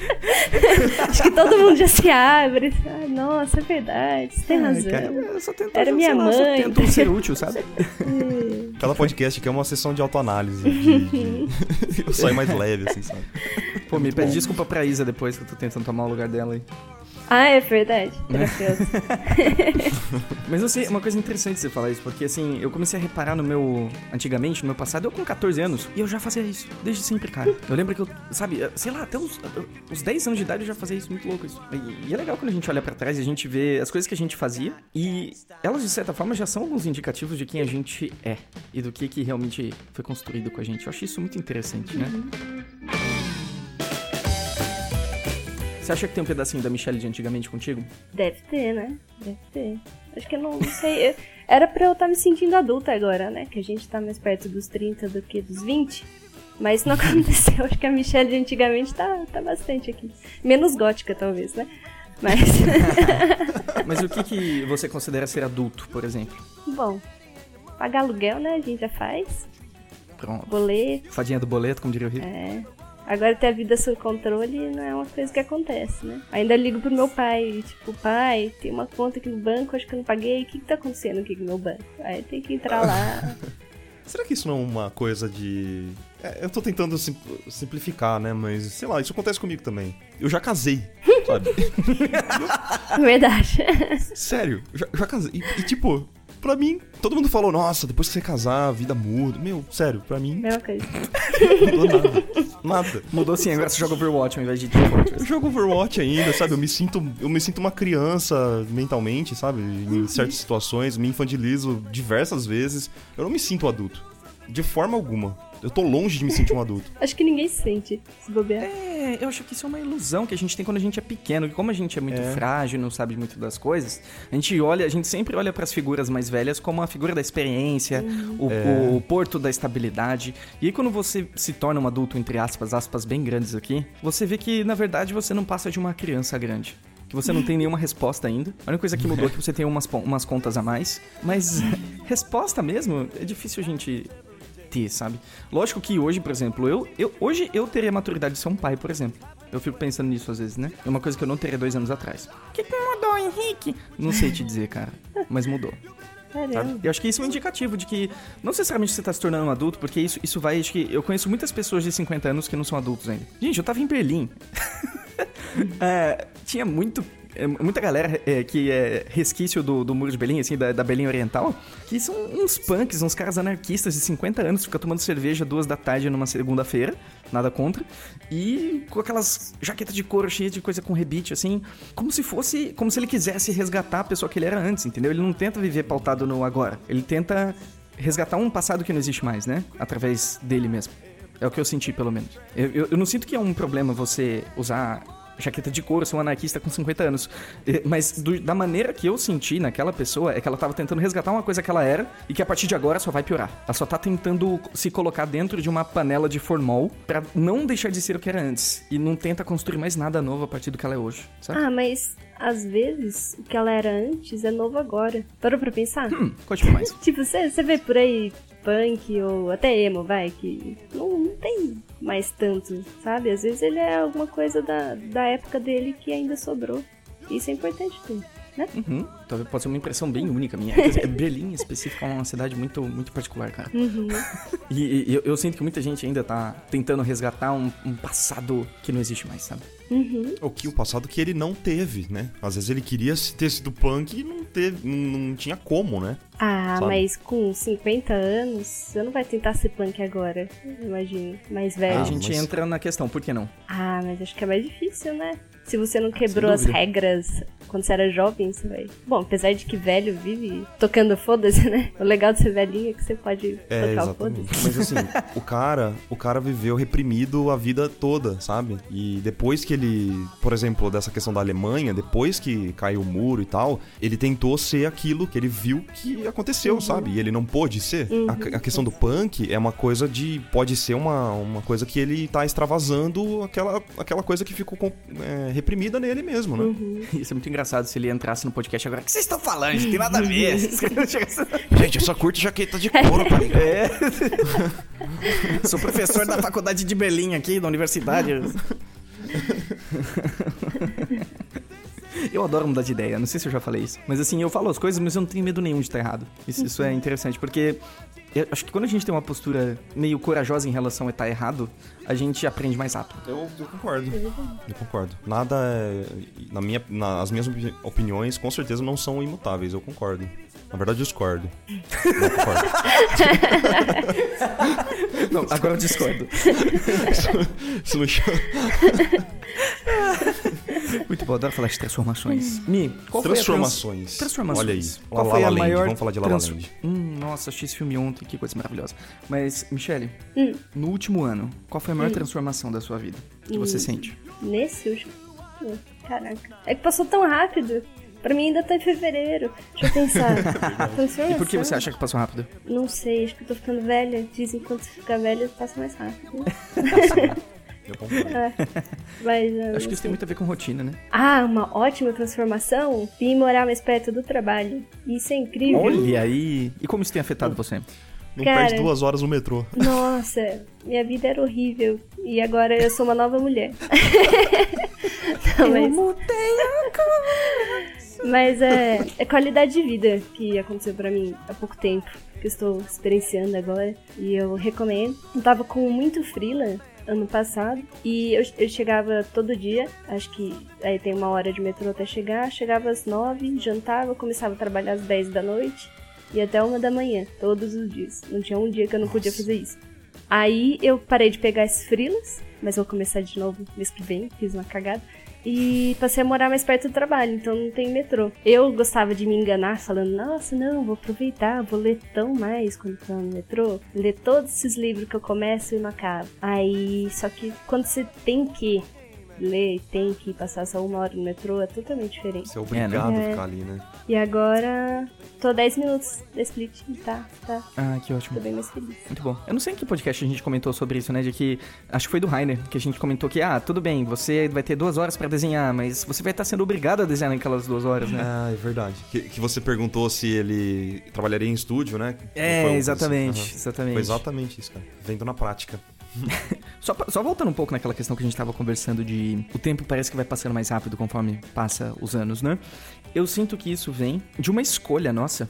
Acho que todo mundo já se abre. Ah, nossa, é verdade, você tem razão. Cara, eu só tento, Era minha lá, mãe. Só tento ser útil, sabe? Cada podcast aqui é uma sessão de autoanálise. De, de... eu saio mais leve, assim, sabe? Pô, me pede desculpa pra Isa depois que eu tô tentando tomar o lugar dela aí. Ah, é verdade. Terapeuta. Mas eu sei, uma coisa interessante você falar isso, porque assim, eu comecei a reparar no meu. Antigamente, no meu passado, eu com 14 anos, e eu já fazia isso, desde sempre, cara. Eu lembro que eu, sabe, sei lá, até uns, uns 10 anos de idade eu já fazia isso, muito louco isso. E, e é legal quando a gente olha para trás e a gente vê as coisas que a gente fazia, e elas, de certa forma, já são alguns indicativos de quem a gente é e do que, que realmente foi construído com a gente. Eu acho isso muito interessante, né? Uhum. Você acha que tem um pedacinho da Michelle de antigamente contigo? Deve ter, né? Deve ter. Acho que eu não, não sei. Era pra eu estar tá me sentindo adulta agora, né? Que a gente tá mais perto dos 30 do que dos 20. Mas não aconteceu. Acho que a Michelle de antigamente tá, tá bastante aqui. Menos gótica, talvez, né? Mas. Mas o que, que você considera ser adulto, por exemplo? Bom, pagar aluguel, né? A gente já faz. Pronto. Boleto. Fadinha do boleto, como diria o Rio. É. Agora ter a vida sob controle não é uma coisa que acontece, né? Ainda ligo pro meu pai, tipo, pai, tem uma conta aqui no banco, acho que eu não paguei, o que, que tá acontecendo aqui no meu banco? Aí tem que entrar lá. Será que isso não é uma coisa de. É, eu tô tentando sim, simplificar, né? Mas, sei lá, isso acontece comigo também. Eu já casei, sabe? Verdade. Sério, eu já, já casei. E, e, tipo, Pra mim, todo mundo falou, nossa, depois que você casar, a vida muda. Meu, sério, pra mim. Mesma coisa. Mudou nada. Nada. Mudou sim, agora você joga Overwatch ao invés de Eu jogo Overwatch ainda, sabe? Eu me sinto, eu me sinto uma criança mentalmente, sabe? Em certas situações, me infantilizo diversas vezes. Eu não me sinto adulto. De forma alguma. Eu tô longe de me sentir um adulto. Acho que ninguém se sente se bobear. É, eu acho que isso é uma ilusão que a gente tem quando a gente é pequeno. E como a gente é muito É. frágil, não sabe muito das coisas, a gente olha, a gente sempre olha para as figuras mais velhas como a figura da experiência, o, É. o porto da estabilidade. E aí quando você se torna um adulto, entre aspas, aspas bem grandes aqui, você vê que na verdade você não passa de uma criança grande. Que você não tem nenhuma resposta ainda. A única coisa que mudou é que você tem umas, umas contas a mais. Mas resposta mesmo, é difícil a gente ter, sabe? Lógico que hoje, por exemplo, eu, eu hoje eu teria a maturidade de ser um pai, por exemplo. Eu fico pensando nisso às vezes, né? É uma coisa que eu não teria dois anos atrás. O que, que mudou, Henrique? Não sei te dizer, cara. Mas mudou. Sabe? Eu acho que isso é um indicativo de que não necessariamente você tá se tornando um adulto, porque isso, isso vai. Acho que eu conheço muitas pessoas de 50 anos que não são adultos ainda. Gente, eu tava em Berlim. É, tinha muito. É, Muita galera é, que é resquício do, do muro de Berlim, assim, da, da Berlim Oriental, que são uns punks, uns caras anarquistas de 50 anos, que ficam tomando cerveja duas da tarde numa segunda-feira, nada contra, e com aquelas jaquetas de couro cheias de coisa com rebite, assim, como se fosse, como se ele quisesse resgatar a pessoa que ele era antes, entendeu? Ele não tenta viver pautado no agora, ele tenta resgatar um passado que não existe mais, né? Através dele mesmo. É o que eu senti, pelo menos. Eu, eu- eu não sinto que é um problema você usar jaqueta de couro, ser um anarquista com 50 anos. Mas do- da maneira que eu senti naquela pessoa é que ela tava tentando resgatar uma coisa que ela era e que a partir de agora só vai piorar. Ela só tá tentando se colocar dentro de uma panela de formol pra não deixar de ser o que era antes. E não tenta construir mais nada novo a partir do que ela é hoje, sabe? Ah, mas às vezes o que ela era antes é novo agora. Parou pra pensar? Hum, conte mais. Tipo, você vê por aí punk ou até emo, vai, que não, não tem mais tanto, sabe? Às vezes ele é alguma coisa da, da época dele que ainda sobrou. Isso é importante ter, né? Uhum. Talvez pode ser uma impressão bem única minha. Berlim, em específico, é uma cidade muito, muito particular, cara. Uhum. E, e eu, eu sinto que muita gente ainda tá tentando resgatar um, um passado que não existe mais, sabe? Uhum. O que o passado que ele não teve, né? Às vezes ele queria ter sido punk e não teve, não, não tinha como, né? Ah, Sabe? mas com 50 anos, você não vai tentar ser punk agora, imagino. Mais velho. a gente mas- entra na questão, por que não? Ah, mas acho que é mais difícil, né? Se você não quebrou as regras quando você era jovem, você vai. Bom, apesar de que velho vive tocando foda-se, né? O legal de ser velhinho é que você pode É, tocar o foda-se. Mas assim, o cara, o cara viveu reprimido a vida toda, sabe? E depois que ele, por exemplo, dessa questão da Alemanha, depois que caiu o muro e tal, ele tentou ser aquilo que ele viu que aconteceu, sabe? E ele não pôde ser. A, a questão do punk é uma coisa de pode ser uma, uma coisa que ele tá extravasando aquela, aquela coisa que ficou com- é, reprimida nele mesmo, né? Isso é muito engraçado se ele entrasse no podcast agora. O que vocês estão falando? Não tem nada a ver. Gente, eu só curto jaqueta de couro, tá ligado? É. Sou professor da faculdade de Berlim aqui, da universidade. Eu adoro mudar de ideia, não sei se eu já falei isso. Mas assim, eu falo as coisas, mas eu não tenho medo nenhum de estar errado. Isso, isso é interessante, porque eu acho que quando a gente tem uma postura meio corajosa em relação a estar errado, a gente aprende mais rápido. Eu, eu concordo. Eu concordo. Nada é. Na minha, na- as minhas opi- opiniões, com certeza, não são imutáveis. Eu concordo. Na verdade, eu discordo. Não concordo. Não, agora eu discordo. Isso não chama- Muito bom, adoro falar de transformações. Mi, qual foi a trans- Transformações. Transformações. Olha aí. Qual La foi La a Land. maior Vamos falar de La La trans- Land. Hum, nossa, assisti esse filme ontem, que coisa maravilhosa. Mas, Michele, Hum. no último ano, qual foi a maior transformação da sua vida? Que você Hum. sente? Nesse último. Hum, Caraca. É que passou tão rápido. Pra mim ainda tá em fevereiro. Deixa eu pensar. Transformação? E por que você acha que passou rápido? Não sei, acho que eu tô ficando velha. Dizem que quando você fica velha, passa mais rápido. Eu concordo. É. Mas, ah, Acho que isso tem muito a ver com rotina, né? Ah, uma ótima transformação? Vim morar mais perto do trabalho. Isso é incrível. Olha aí! E como isso tem afetado você? Não Cara. perde duas horas no metrô. Nossa, minha vida era horrível. E agora eu sou uma nova mulher. Não, mas, mas é, é qualidade de vida que aconteceu pra mim há pouco tempo. Que eu estou experienciando agora. E eu recomendo. Eu tava com muito frila ano passado. E eu, eu chegava todo dia. Acho que aí tem uma hora de metrô até chegar. Chegava às nove, jantava, começava a trabalhar às dez da noite. E até uma da manhã, todos os dias. Não tinha um dia que eu não podia fazer isso. Aí eu parei de pegar esses frilas, mas vou começar de novo mês que vem, fiz uma cagada. E passei a morar mais perto do trabalho, então não tem metrô. Eu gostava de me enganar falando, nossa, não, vou aproveitar, vou ler tão mais quando tô no metrô, ler todos esses livros que eu começo e não acabo. Aí, só que quando você tem que ler e tem que passar só uma hora no metrô, é totalmente diferente. Você é obrigado É. a ficar ali, né? E agora tô 10 minutos da split, tá, tá, Ah, que ótimo. tô bem mais feliz. Muito bom. Eu não sei em que podcast a gente comentou sobre isso, né? De que. Acho que foi do Rainer, que a gente comentou que, ah, tudo bem, você vai ter duas horas pra desenhar, mas você vai estar sendo obrigado a desenhar naquelas duas horas, né? Ah, é verdade. Que, que você perguntou se ele trabalharia em estúdio, né? É, exatamente, assim. Aham. exatamente. Foi exatamente isso, cara. Vendo na prática. Só, só voltando um pouco naquela questão que a gente tava conversando de o tempo parece que vai passando mais rápido conforme passa os anos, né? Eu sinto que isso vem de uma escolha nossa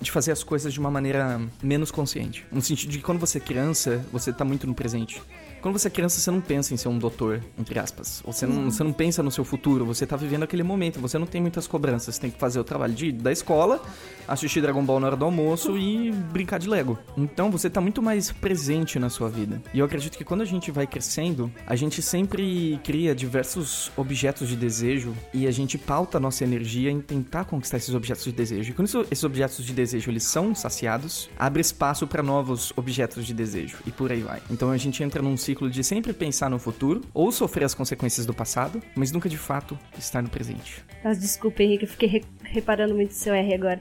de fazer as coisas de uma maneira menos consciente. No sentido de que quando você é criança, você tá muito no presente. Quando você é criança, você não pensa em ser um doutor, entre aspas. Você não, você não pensa no seu futuro, você tá vivendo aquele momento, você não tem muitas cobranças. Você tem que fazer o trabalho de, da escola, assistir Dragon Ball na hora do almoço e brincar de Lego. Então você tá muito mais presente na sua vida. E eu acredito que quando a gente vai crescendo, a gente sempre cria diversos objetos de desejo e a gente pauta a nossa energia em tentar conquistar esses objetos de desejo. E quando isso- esses objetos de desejo eles são saciados, abre espaço para novos objetos de desejo e por aí vai. Então a gente entra num ciclo de sempre pensar no futuro ou sofrer as consequências do passado, mas nunca de fato estar no presente. Mas desculpa, Henrique, eu fiquei re- reparando muito seu R agora.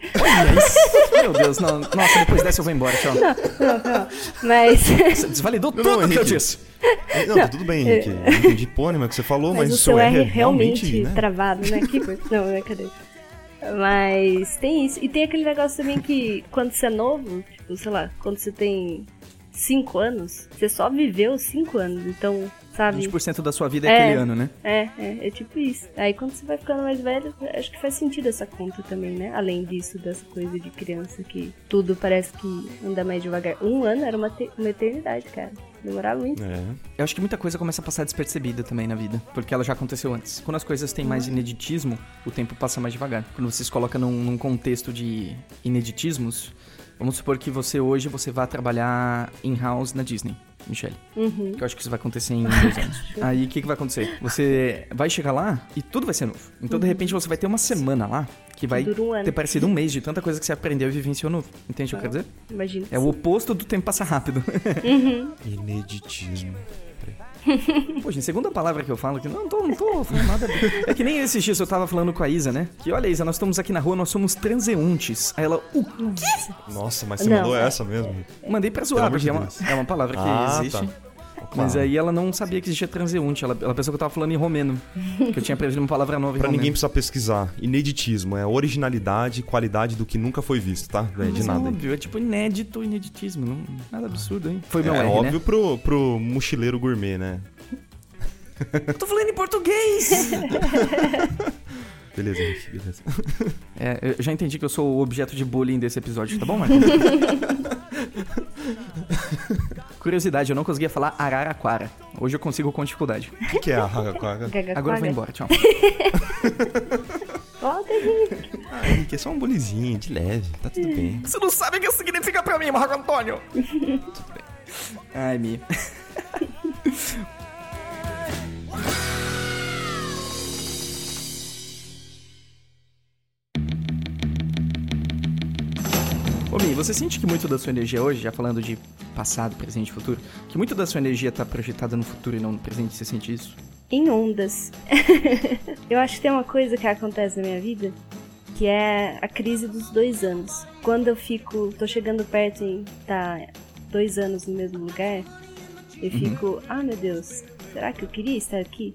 Meu Deus, não, nossa, depois dessa eu vou embora, tchau. Não, não. Mas, Você desvalidou Não, tudo não, que eu disse. Não, tá tudo bem, Henrique. Eu entendi pônima que você falou, mas, mas o seu seu R R é é realmente realmente, né? travado, né? Que coisa. Não, né? Cadê? Mas tem isso. E tem aquele negócio também que quando você é novo, tipo, sei lá, quando você tem 5 anos, você só viveu 5 anos. Então, sabe? 20% da sua vida é, É. aquele ano, né? É, é, é tipo isso. Aí quando você vai ficando mais velho, acho que faz sentido essa conta também, né? Além disso, dessa coisa de criança que tudo parece que anda mais devagar. Um ano era uma, uma eternidade, cara. Demorava muito. É. Eu acho que muita coisa começa a passar despercebida também na vida, porque ela já aconteceu antes. Quando as coisas têm mais ineditismo, o tempo passa mais devagar. Quando você se coloca num, num contexto de ineditismos, vamos supor que você hoje você vá trabalhar in-house na Disney, Michelle. Uhum. Que eu acho que isso vai acontecer em dois anos. Aí o que, que vai acontecer? Você vai chegar lá e tudo vai ser novo. Então, de repente, você vai ter uma semana lá que vai um ter parecido um mês de tanta coisa que você aprendeu e vivenciou novo. Entende o que eu quero dizer? Imagina. É o oposto do tempo passar rápido. Ineditismo. Pô, gente, segunda palavra que eu falo aqui, não, não tô, não tô falando nada. É que nem esses dias eu tava falando com a Isa, né? Que olha, Isa, nós estamos aqui na rua, nós somos transeuntes. Aí ela, o Nossa, mas você Não, mandou essa mesmo? mandei pra zoar, porque de é uma, é uma palavra que Ah, existe. tá. Mas Claro. aí ela não sabia que existia transeunte. Ela, ela pensou que eu tava falando em romeno. que eu tinha aprendido uma palavra nova em Pra romeno. ninguém precisar pesquisar. Ineditismo é a originalidade e qualidade do que nunca foi visto, tá? É de Mas nada. aí. óbvio, é tipo inédito, ineditismo. Não, nada absurdo, hein? Foi É, meu R, óbvio né? pro, pro mochileiro gourmet, né? Eu tô falando em português! Beleza, Henrique, beleza. é, eu já entendi que eu sou o objeto de bullying desse episódio, tá bom, Marcos? Curiosidade, eu não conseguia falar Araraquara. Hoje eu consigo com dificuldade. O que, que é a Hagaquaga? Gaga Agora eu vou embora, tchau. Volta, Henrique. Ah, Henrique, é só um bullyzinho, de leve, tá tudo bem. Você não sabe o que isso significa pra mim, Marco Antônio! Tudo bem. Ai, Mi. Ô, Mi, você sente que muito da sua energia hoje, já falando de passado, presente e futuro, que muito da sua energia tá projetada no futuro e não no presente? Você sente isso? Em ondas. eu acho que tem uma coisa que acontece na minha vida que é a crise dos dois anos. Quando eu fico, tô chegando perto em tá dois anos no mesmo lugar, eu fico, ah meu Deus, será que eu queria estar aqui?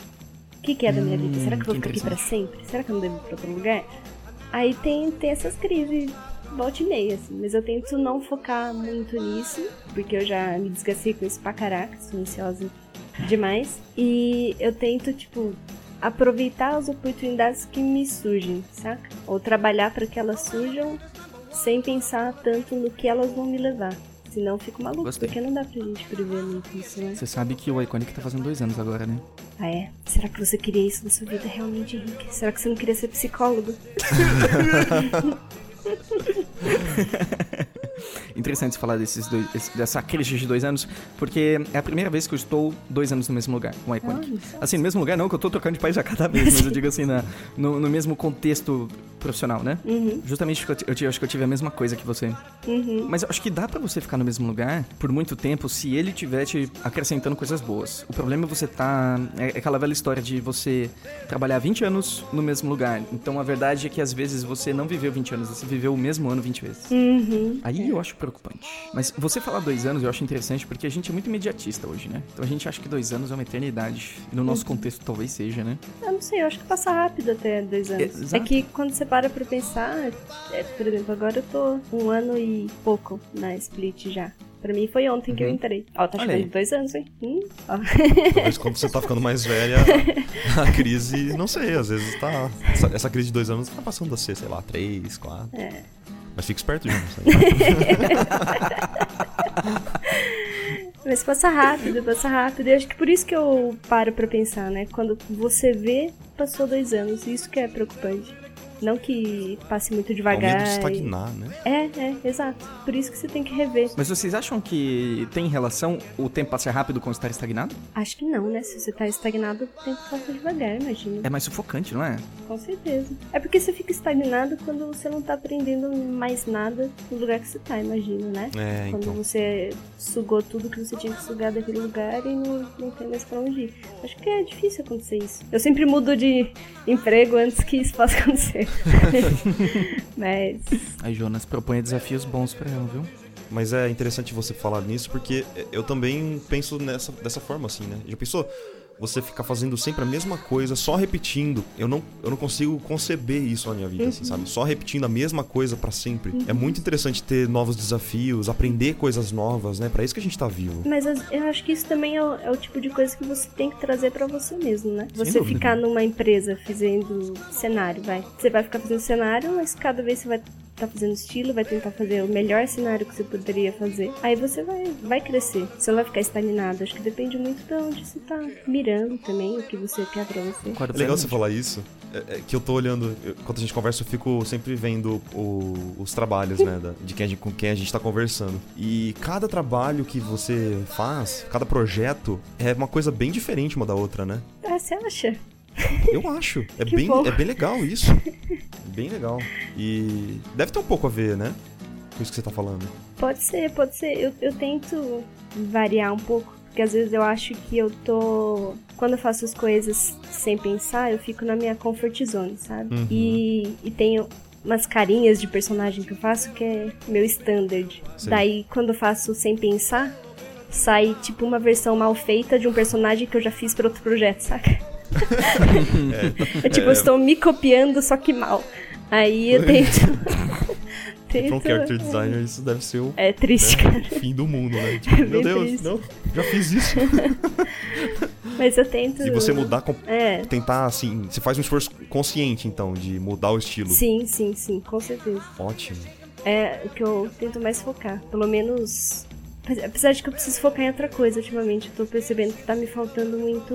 O que, que é da minha vida? Será que eu vou que ficar aqui pra interessante. sempre? Será que eu não devo ir pra outro lugar? Aí tem, tem essas crises volta e meia, assim, mas eu tento não focar muito nisso, porque eu já me desgastei com isso pra caraca, sou ansiosa demais. E eu tento, tipo, aproveitar as oportunidades que me surgem, saca? Ou trabalhar para que elas surjam sem pensar tanto no que elas vão me levar. Senão eu fico maluco, Gostei. porque não dá pra gente prever muito isso, né? Você sabe que o Iconic tá fazendo dois anos agora, né? Ah, é? Será que você queria isso na sua vida realmente, Henrique? Será que você não queria ser psicólogo? interessante falar desses dois, dessa crise de dois anos, porque é a primeira vez que eu estou dois anos no mesmo lugar, com a Iconic. Assim, no mesmo lugar não, que eu tô trocando de país a cada vez, mas eu digo assim, na, no, no mesmo contexto profissional, né? Uhum. Justamente eu, eu, acho que eu tive a mesma coisa que você. Uhum. Mas eu acho que dá para você ficar no mesmo lugar por muito tempo se ele tiver te acrescentando coisas boas. O problema é você tá. É aquela velha história de você trabalhar 20 anos no mesmo lugar. Então a verdade é que às vezes você não viveu 20 anos, você viveu o mesmo ano 20 vezes. Uhum. Aí eu acho preocupante. Mas você falar dois anos eu acho interessante porque a gente é muito imediatista hoje, né? Então a gente acha que dois anos é uma eternidade. E no nosso Uhum. contexto talvez seja, né? Eu não sei, eu acho que passa rápido até dois anos. Exato. É que quando você para pra pensar, é, por exemplo, agora eu tô um ano e pouco na Split já. Pra mim foi ontem que eu Uhum. entrei. Ó, tá chegando dois anos, hein? Hum, ó. Talvez quando você tá ficando mais velha, a crise, não sei, às vezes tá. Essa, essa crise de dois anos tá passando a ser, sei lá, três, quatro. É. Mas fica esperto, sei. Mas passa rápido, passa rápido. E acho que por isso que eu paro pra pensar, né? Quando você vê, passou dois anos. Isso que é preocupante. Não que passe muito É devagar. medo de e- estagnar, né? É, é, exato. Por isso que você tem que rever. Mas vocês acham que tem relação o tempo passar rápido com estar estagnado? Acho que não, né? Se você tá estagnado, o tempo passa devagar, imagina. É mais sufocante, não é? Com certeza. É porque você fica estagnado quando você não tá aprendendo mais nada no lugar que você tá, imagina, né? É, Quando então. você sugou tudo que você tinha que sugar daquele lugar e não, não tem mais pra onde ir. Acho que é difícil acontecer isso. Eu sempre mudo de emprego antes que isso possa acontecer. Mas. Aí Jonas propõe desafios bons pra ela, viu? Mas é interessante você falar nisso porque eu também penso nessa, dessa forma, assim, né? Já pensou? Você ficar fazendo sempre a mesma coisa, só repetindo. Eu não, eu não consigo conceber isso na minha vida, assim, sabe? Só repetindo a mesma coisa pra sempre. É muito interessante ter novos desafios, aprender coisas novas, né? Pra isso que a gente tá vivo. Mas as- eu acho que isso também é o, é o tipo de coisa que você tem que trazer pra você mesmo, né? Sem Você dúvida. ficar numa empresa fazendo cenário, vai. Você vai ficar fazendo cenário, mas cada vez você vai estar fazendo estilo, vai tentar fazer o melhor cenário que você poderia fazer. Aí você vai, vai crescer. Você não vai ficar estagnado. Acho que depende muito de onde você tá mirando também, o que você quer pra você. É legal você falar isso. É, é que eu tô olhando, eu- enquanto a gente conversa, eu fico sempre vendo o- os trabalhos, né, da- de quem a gente- com quem a gente tá conversando. E cada trabalho que você faz, cada projeto, é uma coisa bem diferente uma da outra, né? Ah, você acha? Eu acho. É, bem, bom. é bem legal isso. Bem legal. E deve ter um pouco a ver, né? Com isso que você tá falando. Pode ser, pode ser. Eu, eu tento variar um pouco, porque às vezes eu acho que eu tô. Quando eu faço as coisas sem pensar, eu fico na minha comfort zone, sabe? Uhum. E, e tenho umas carinhas de personagem que eu faço que é meu standard. Sei. Daí, quando eu faço sem pensar, sai tipo uma versão mal feita de um personagem que eu já fiz pra outro projeto, saca? É, tipo, eu estou me copiando, só que mal. Aí eu tento. E pra um tento- character designer, isso deve ser o É triste, cara. fim do mundo, né? Tipo, bem meu Deus, triste. não, já fiz isso. Mas eu tento. E você mudar, É. tentar assim, você faz um esforço consciente, então, de mudar o estilo. Sim, sim, sim, com certeza. Ótimo. É o que eu tento mais focar. Pelo menos. Apesar de que eu preciso focar em outra coisa ultimamente. Eu tô percebendo que tá me faltando muito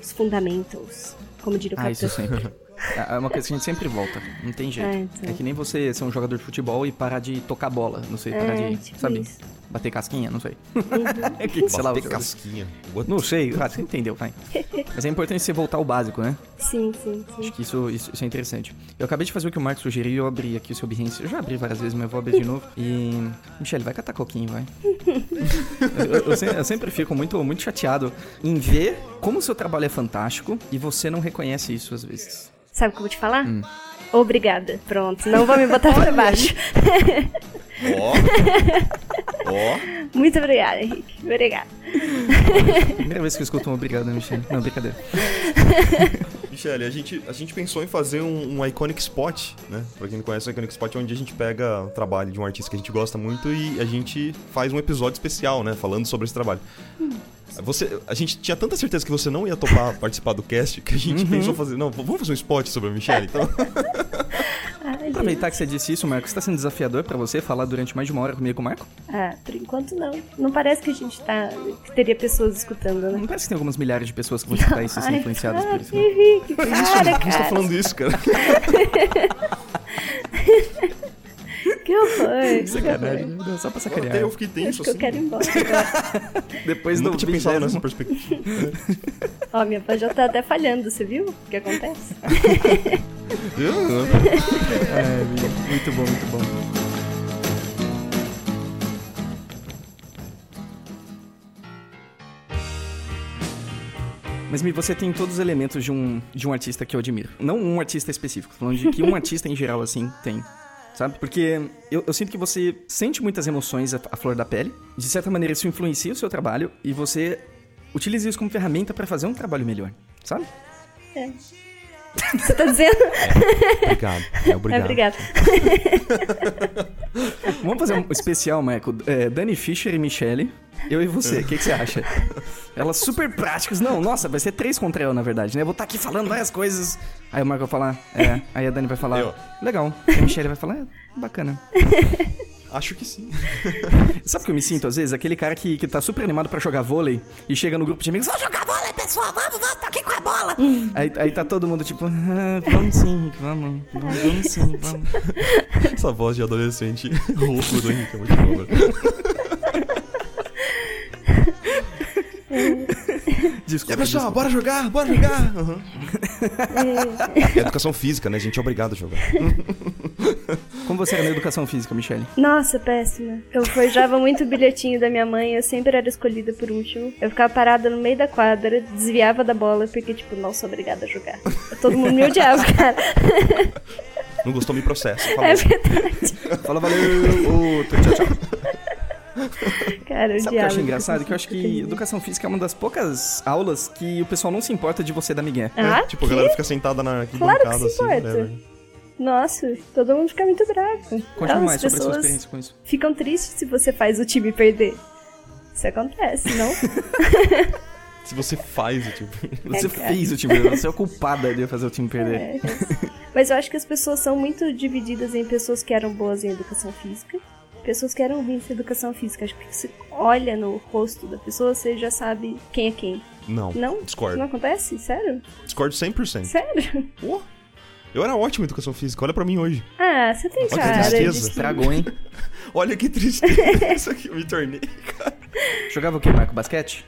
os fundamentals. Como diria o Ah, isso sempre. É uma coisa que a gente sempre volta, não tem jeito. É, É, então. que nem você ser um jogador de futebol e parar de tocar bola, não sei, parar É, de, tipo sabe, isso. Bater casquinha, não sei. É que, sei lá, Bater você- casquinha. What? não sei, ah, você entendeu, vai. Mas é importante você voltar ao básico, né? Sim, sim, sim. Acho que isso, isso, isso é interessante. Eu acabei de fazer o que o Marcos sugeriu e eu abri aqui o seu Behance. Eu já abri várias vezes, mas eu vou abrir de novo. E. Michele, vai catar coquinho, vai. eu, eu- eu se- eu sempre fico muito, muito chateado em ver como o seu trabalho é fantástico e você não reconhece isso às vezes. Sabe o que eu vou te falar? Hum. Obrigada. Pronto, não vou me botar pra baixo. Ó. Ó. Muito obrigada, Henrique. Obrigada. Primeira vez que eu escuto um obrigado, Michele. Não, brincadeira. Michele, a gente, a gente pensou em fazer um, um Iconic Spot, né? Pra quem não conhece, o Iconic Spot é onde a gente pega o trabalho de um artista que a gente gosta muito e a gente faz um episódio especial, né? Falando sobre esse trabalho. Você, a gente tinha tanta certeza que você não ia topar participar do cast que a gente pensou fazer. Não, vamos fazer um spot sobre a Michelle, então. Ai, Aproveitar que você disse isso, Marcos, está sendo desafiador pra você falar durante mais de uma hora comigo com o Marco? Ah, por enquanto não. Não parece que a gente tá. que teria pessoas escutando, né? Não parece que tem algumas milhares de pessoas que vão escutar isso e ser influenciadas por isso. né? Henrique, Mas isso, cara, a gente tá cara. falando isso, cara. Horror. Sacanagem, né? Só pra sacanear. Até eu fiquei tenso Acho que eu assim. quero ir embora agora. Depois Nunca do tinha pensado nessa vigésimo- perspectiva. Ó, minha já tá até falhando, você viu o que acontece? É, muito bom, muito bom. Mas Mi, você tem todos os elementos de um, de um artista que eu admiro. Não um artista específico, falando de que um artista em geral, assim, tem. Sabe? Porque eu, eu sinto que você sente muitas emoções à, à flor da pele. De certa maneira, isso influencia o seu trabalho e você utiliza isso como ferramenta pra fazer um trabalho melhor. Sabe? Você tá dizendo? Obrigado. É, É, obrigado. obrigada. Vamos fazer um especial, Marco. É, Dani Fischer e Michelle. Eu e você, o que, que você acha? Elas super práticas. Não, nossa, vai ser três contra eu, na verdade, né? Eu vou estar aqui falando várias coisas. Aí o Marco vai falar, é. Aí a Dani vai falar, Eu. legal. Aí a Michelle vai falar, é, bacana. Acho que sim. Sabe o que eu me sinto, às vezes? Aquele cara que, que tá super animado pra jogar vôlei e chega no grupo de amigos, vamos jogar vôlei, pessoal, vamos, vamos, tá aqui com a bola. aí, aí tá todo mundo tipo, ah, vamos sim, vamos, vamos, vamos sim, vamos. Essa voz de adolescente rouco do Henrique é muito boa. E Desculpa, aí, pessoal, bora jogar, bora jogar! Uhum. É educação física, né? A gente é obrigado a jogar. Como você era na educação física, Michelle? Nossa, péssima. Eu forjava muito o bilhetinho da minha mãe, eu sempre era escolhida por último. Eu ficava parada no meio da quadra, desviava da bola, porque, tipo, não sou obrigada a jogar. Todo mundo me odiava, cara. Não gostou, me processa. Falou. É verdade. Fala, valeu, outro, tchau, tchau. Cara, Sabe o que eu acho engraçado? Que eu acho que educação física é uma das poucas aulas que o pessoal não se importa de você dar migué. Ah, Tipo, a galera fica sentada na Claro que arquibancada se assim. importa. whatever. Nossa, todo mundo fica muito bravo. Conte Então, mais as sobre a sua pessoas experiência com isso. ficam tristes se você faz o time perder. Isso acontece, não? Se você faz, tipo. Você cara. fez o time, você é a culpada de fazer o time perder. É, Mas eu acho que as pessoas são muito divididas em pessoas que eram boas em educação física, pessoas que eram ruins em educação física. Acho que você olha no rosto da pessoa, você já sabe quem é quem. Não. Não? Discordo. Não acontece? Sério? Discordo 100%. Sério? Pô, eu era ótimo em educação física, olha pra mim hoje. Ah, você tem que cara de tristeza. que... Estragou, hein? Olha que tristeza que eu me tornei. Jogava o quê, Marco? Basquete?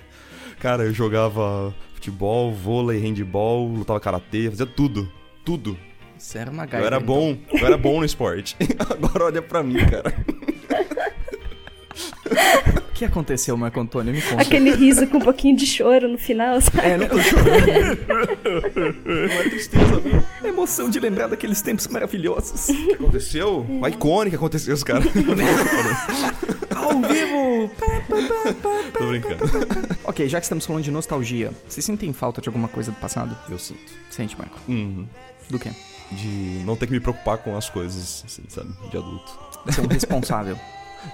Cara, eu jogava futebol, vôlei, handball, lutava karatê, fazia tudo. Tudo. Você era uma Eu gaiva. era então. bom, eu era bom no esporte. Agora olha pra mim, cara. O que aconteceu, Marco Antônio? Me conta. Aquele riso com um pouquinho de choro no final, sabe? É, né? Não é tristeza, não. A emoção de lembrar daqueles tempos maravilhosos. O que aconteceu? Uma icônica aconteceu, os caras. Ao vivo! Tô brincando. ok, já que estamos falando de nostalgia, vocês sentem falta de alguma coisa do passado? Eu sinto. Sente, Marco. Uhum. Do quê? De não ter que me preocupar com as coisas, assim, sabe? De adulto. Ser um responsável.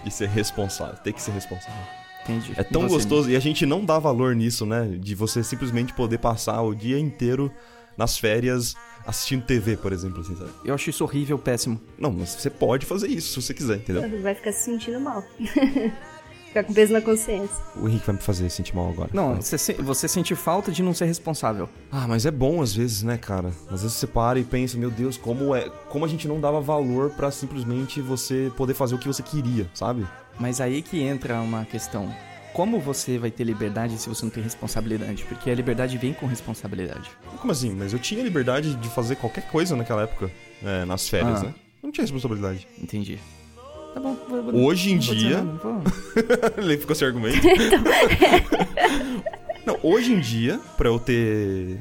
De ser responsável. Ter que ser responsável. Entendi. É tão E você, gostoso. E a gente não dá valor nisso, né? De você simplesmente poder passar o dia inteiro nas férias assistindo TV, por exemplo, assim, sabe? Eu acho isso horrível, péssimo. Não, mas você pode fazer isso se você quiser, entendeu? Vai ficar se sentindo mal. Ficar com peso na consciência. O Henrique vai me fazer sentir mal agora. Não, você, se- você sente falta de não ser responsável. Ah, mas é bom às vezes, né, cara? Às vezes você para e pensa, meu Deus, como é, como a gente não dava valor pra simplesmente você poder fazer o que você queria, sabe? Mas aí que entra uma questão. Como você vai ter liberdade se você não tem responsabilidade? Porque a liberdade vem com responsabilidade. Como assim? Mas eu tinha liberdade de fazer qualquer coisa naquela época, é, nas férias, Ah. né? Não tinha responsabilidade. Entendi. Tá bom. vou- vou- Hoje em dia-. Ele ficou sem argumento. Não, hoje em dia, pra eu ter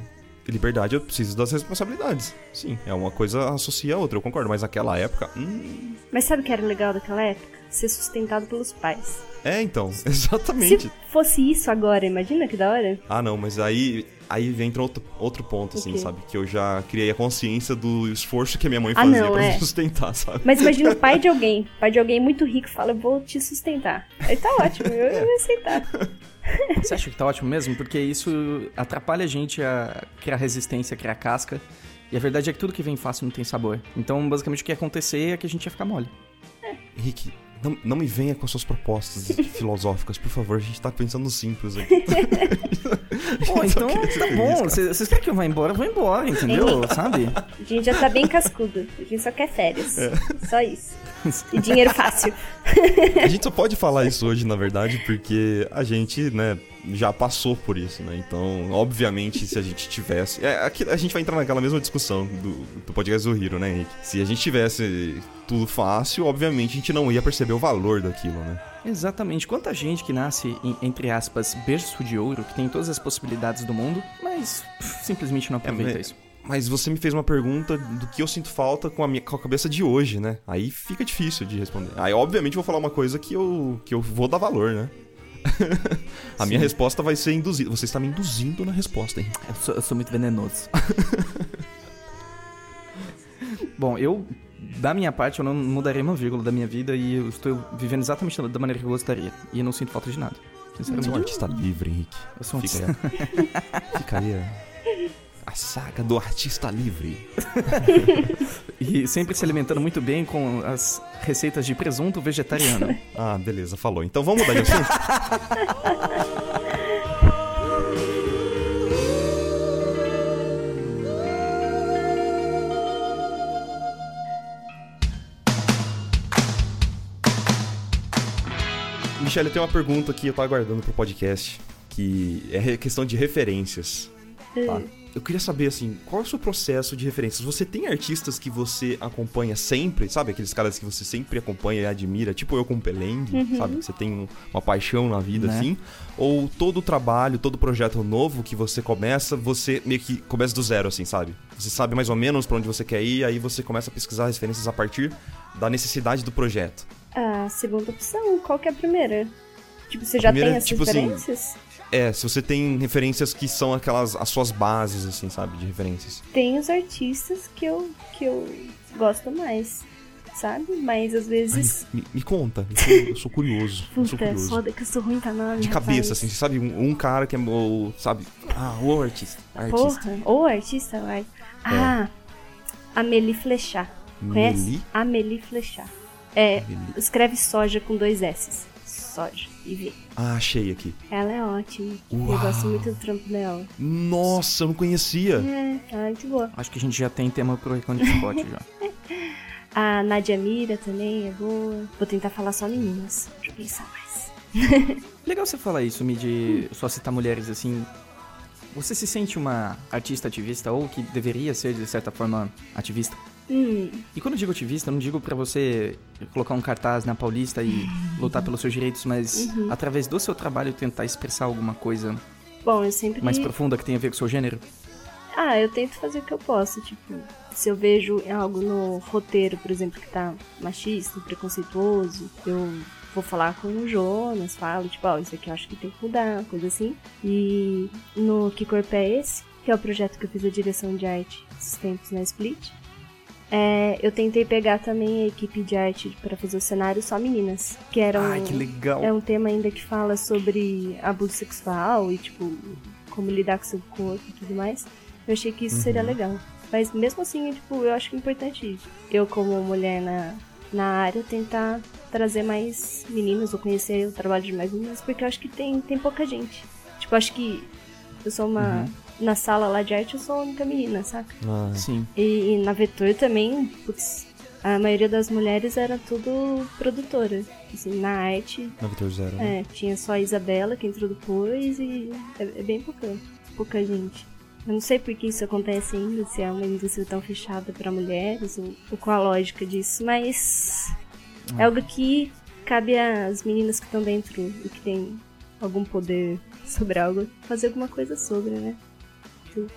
liberdade, eu preciso das responsabilidades. Sim, é uma coisa associa a outra, eu concordo. Mas naquela época, hum, Mas sabe o que era legal daquela época? Ser sustentado pelos pais. é então, exatamente. Se fosse isso agora, imagina que da hora. Ah, não, mas aí aí entra outro, outro ponto, assim, quê? sabe? Que eu já criei a consciência do esforço que a minha mãe Ah, fazia não, pra é. me sustentar, sabe? Mas imagina o pai de alguém. O pai de alguém muito rico fala, eu vou te sustentar. Aí tá ótimo, eu É. ia aceitar. Você acha que tá ótimo mesmo? Porque isso atrapalha a gente a criar resistência, a criar casca. E a verdade é que tudo que vem fácil não tem sabor. Então, basicamente, o que ia acontecer é que a gente ia ficar mole. Henrique, não, não me venha com as suas propostas filosóficas, por favor, a gente tá pensando simples aqui. Pô, então tá feliz, bom. Vocês vocês querem que eu vá embora? Eu vou embora, entendeu? Sabe? A gente já tá bem cascudo. A gente só quer férias. É. Só isso. e dinheiro fácil. a gente só pode falar isso hoje, na verdade, porque a gente, né, já passou por isso, né? Então, obviamente, se a gente tivesse. É, aqui, a gente vai entrar naquela mesma discussão do, do podcast do Hiro, né, Henrique? Se a gente tivesse tudo fácil, obviamente a gente não ia perceber o valor daquilo, né? Exatamente. Quanta gente que nasce em, entre aspas, berço de ouro, que tem todas as possibilidades do mundo, mas pff, simplesmente não aproveita é, isso. Mas você me fez uma pergunta do que eu sinto falta com a minha com a cabeça de hoje, né? Aí fica difícil de responder. Aí, obviamente, eu vou falar uma coisa que eu, que eu vou dar valor, né? a Sim. minha resposta vai ser induzida. Você está me induzindo na resposta, hein? Eu sou, eu sou muito venenoso. Bom, eu, da minha parte, eu não mudaria uma vírgula da minha vida e eu estou vivendo exatamente da maneira que eu gostaria. E eu não sinto falta de nada. Sinceramente. Você é um artista livre, Henrique. Eu sou um Fica. Fica aí. A saga do artista livre. e sempre se alimentando muito bem com as receitas de presunto vegetariano. ah, beleza, falou. Então vamos mudar de assunto? Michelle, tem uma pergunta que eu tô aguardando pro podcast, que é questão de referências. Tá? Eu queria saber, assim, qual é o seu processo de referências? Você tem artistas que você acompanha sempre, sabe? Aqueles caras que você sempre acompanha e admira, tipo eu com o Peleng, uhum. sabe? Você tem um, uma paixão na vida, né? assim? Ou todo o trabalho, todo projeto novo que você começa, você meio que começa do zero, assim, sabe? Você sabe mais ou menos para onde você quer ir, aí você começa a pesquisar referências a partir da necessidade do projeto. A segunda opção, qual que é a primeira? Tipo, você a já primeira, tem as tipo assim, referências? Assim, é, se você tem referências que são aquelas as suas bases assim, sabe, de referências. Tem os artistas que eu que eu gosto mais, sabe? Mas às vezes Ai, me, me, conta, eu sou, eu sou curioso. Puta, sou curioso. foda que eu sou ruim pra nome. De cabeça assim, sabe, um, um, cara que é o, sabe, ah, o artista, artista. Porra, o artista, vai. É. Ah, é. Amélie Flechat. Conhece? Amélie Flechat. É, Amélie. escreve soja com dois S soja e vê. Ah, achei aqui. Ela é ótima. Uau. Eu gosto muito do trampo dela. Nossa, eu não conhecia. É, ela é muito boa. Acho que a gente já tem tema pro Iconic Spot já. A Nadia Mira também é boa. Vou tentar falar só meninas. Deixa eu pensar mais. Legal você falar isso, Me de hum. só citar mulheres assim. Você se sente uma artista ativista ou que deveria ser, de certa forma, ativista? Hum. E quando eu digo ativista, eu não digo para você colocar um cartaz na Paulista e lutar pelos seus direitos, mas uhum. através do seu trabalho tentar expressar alguma coisa Bom, eu sempre... mais profunda que tenha a ver com o seu gênero? Ah, eu tento fazer o que eu posso, tipo, se eu vejo algo no roteiro, por exemplo, que tá machista, preconceituoso, eu vou falar com o Jonas, falo, tipo, ó, oh, isso aqui eu acho que tem que mudar, coisa assim. E no Que Corpo é Esse? Que é o projeto que eu fiz a direção de arte esses tempos na Split. É, eu tentei pegar também a equipe de arte para fazer o cenário só meninas. Que era um, Ai, que legal. É um tema ainda que fala sobre abuso sexual e, tipo, como lidar com seu corpo e tudo mais. Eu achei que isso uhum. seria legal. Mas mesmo assim, tipo, eu acho que é importante eu, como mulher na, na área, tentar trazer mais meninas ou conhecer o trabalho de mais meninas, porque eu acho que tem, tem pouca gente. Tipo, acho que eu sou uma. Uhum na sala lá de arte eu sou a única menina, saca? Ah, sim. E, e na Vetor também, putz, a maioria das mulheres era tudo produtora. Assim, na arte. Na Vetor Zero. Né? É, tinha só a Isabela que entrou depois e é, é bem pouca, pouca gente. Eu não sei por que isso acontece ainda, se é uma indústria tão fechada para mulheres, ou, ou, qual a lógica disso, mas é algo que cabe às meninas que estão dentro e que têm algum poder sobre algo, fazer alguma coisa sobre, né?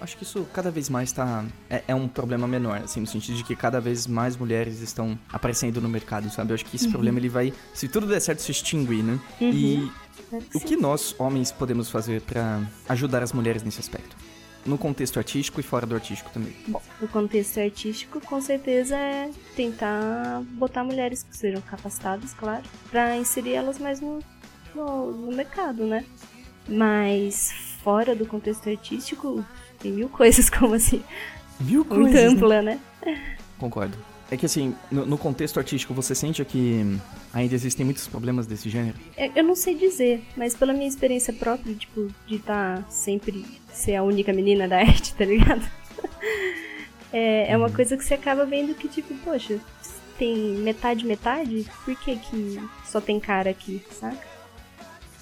Acho que isso cada vez mais tá. É, é, um problema menor, assim, no sentido de que cada vez mais mulheres estão aparecendo no mercado, sabe? Eu acho que esse uhum. problema ele vai, se tudo der certo, se extinguir, né? Uhum. E o que nós, homens, podemos fazer para ajudar as mulheres nesse aspecto? No contexto artístico e fora do artístico também. Bom, no contexto artístico, com certeza é tentar botar mulheres que sejam capacitadas, claro, para inserir elas mais no, no, no mercado, né? Mas fora do contexto artístico, tem mil coisas como assim. Mil coisas. Muito ampla, né? Concordo. É que assim, no, no, contexto artístico, você sente que ainda existem muitos problemas desse gênero? É, eu não sei dizer, mas pela minha experiência própria, tipo, de estar tá sempre ser a única menina da arte, tá ligado? é, é uma uhum. coisa que você acaba vendo que, tipo, poxa, tem metade, metade, por que que só tem cara aqui, saca?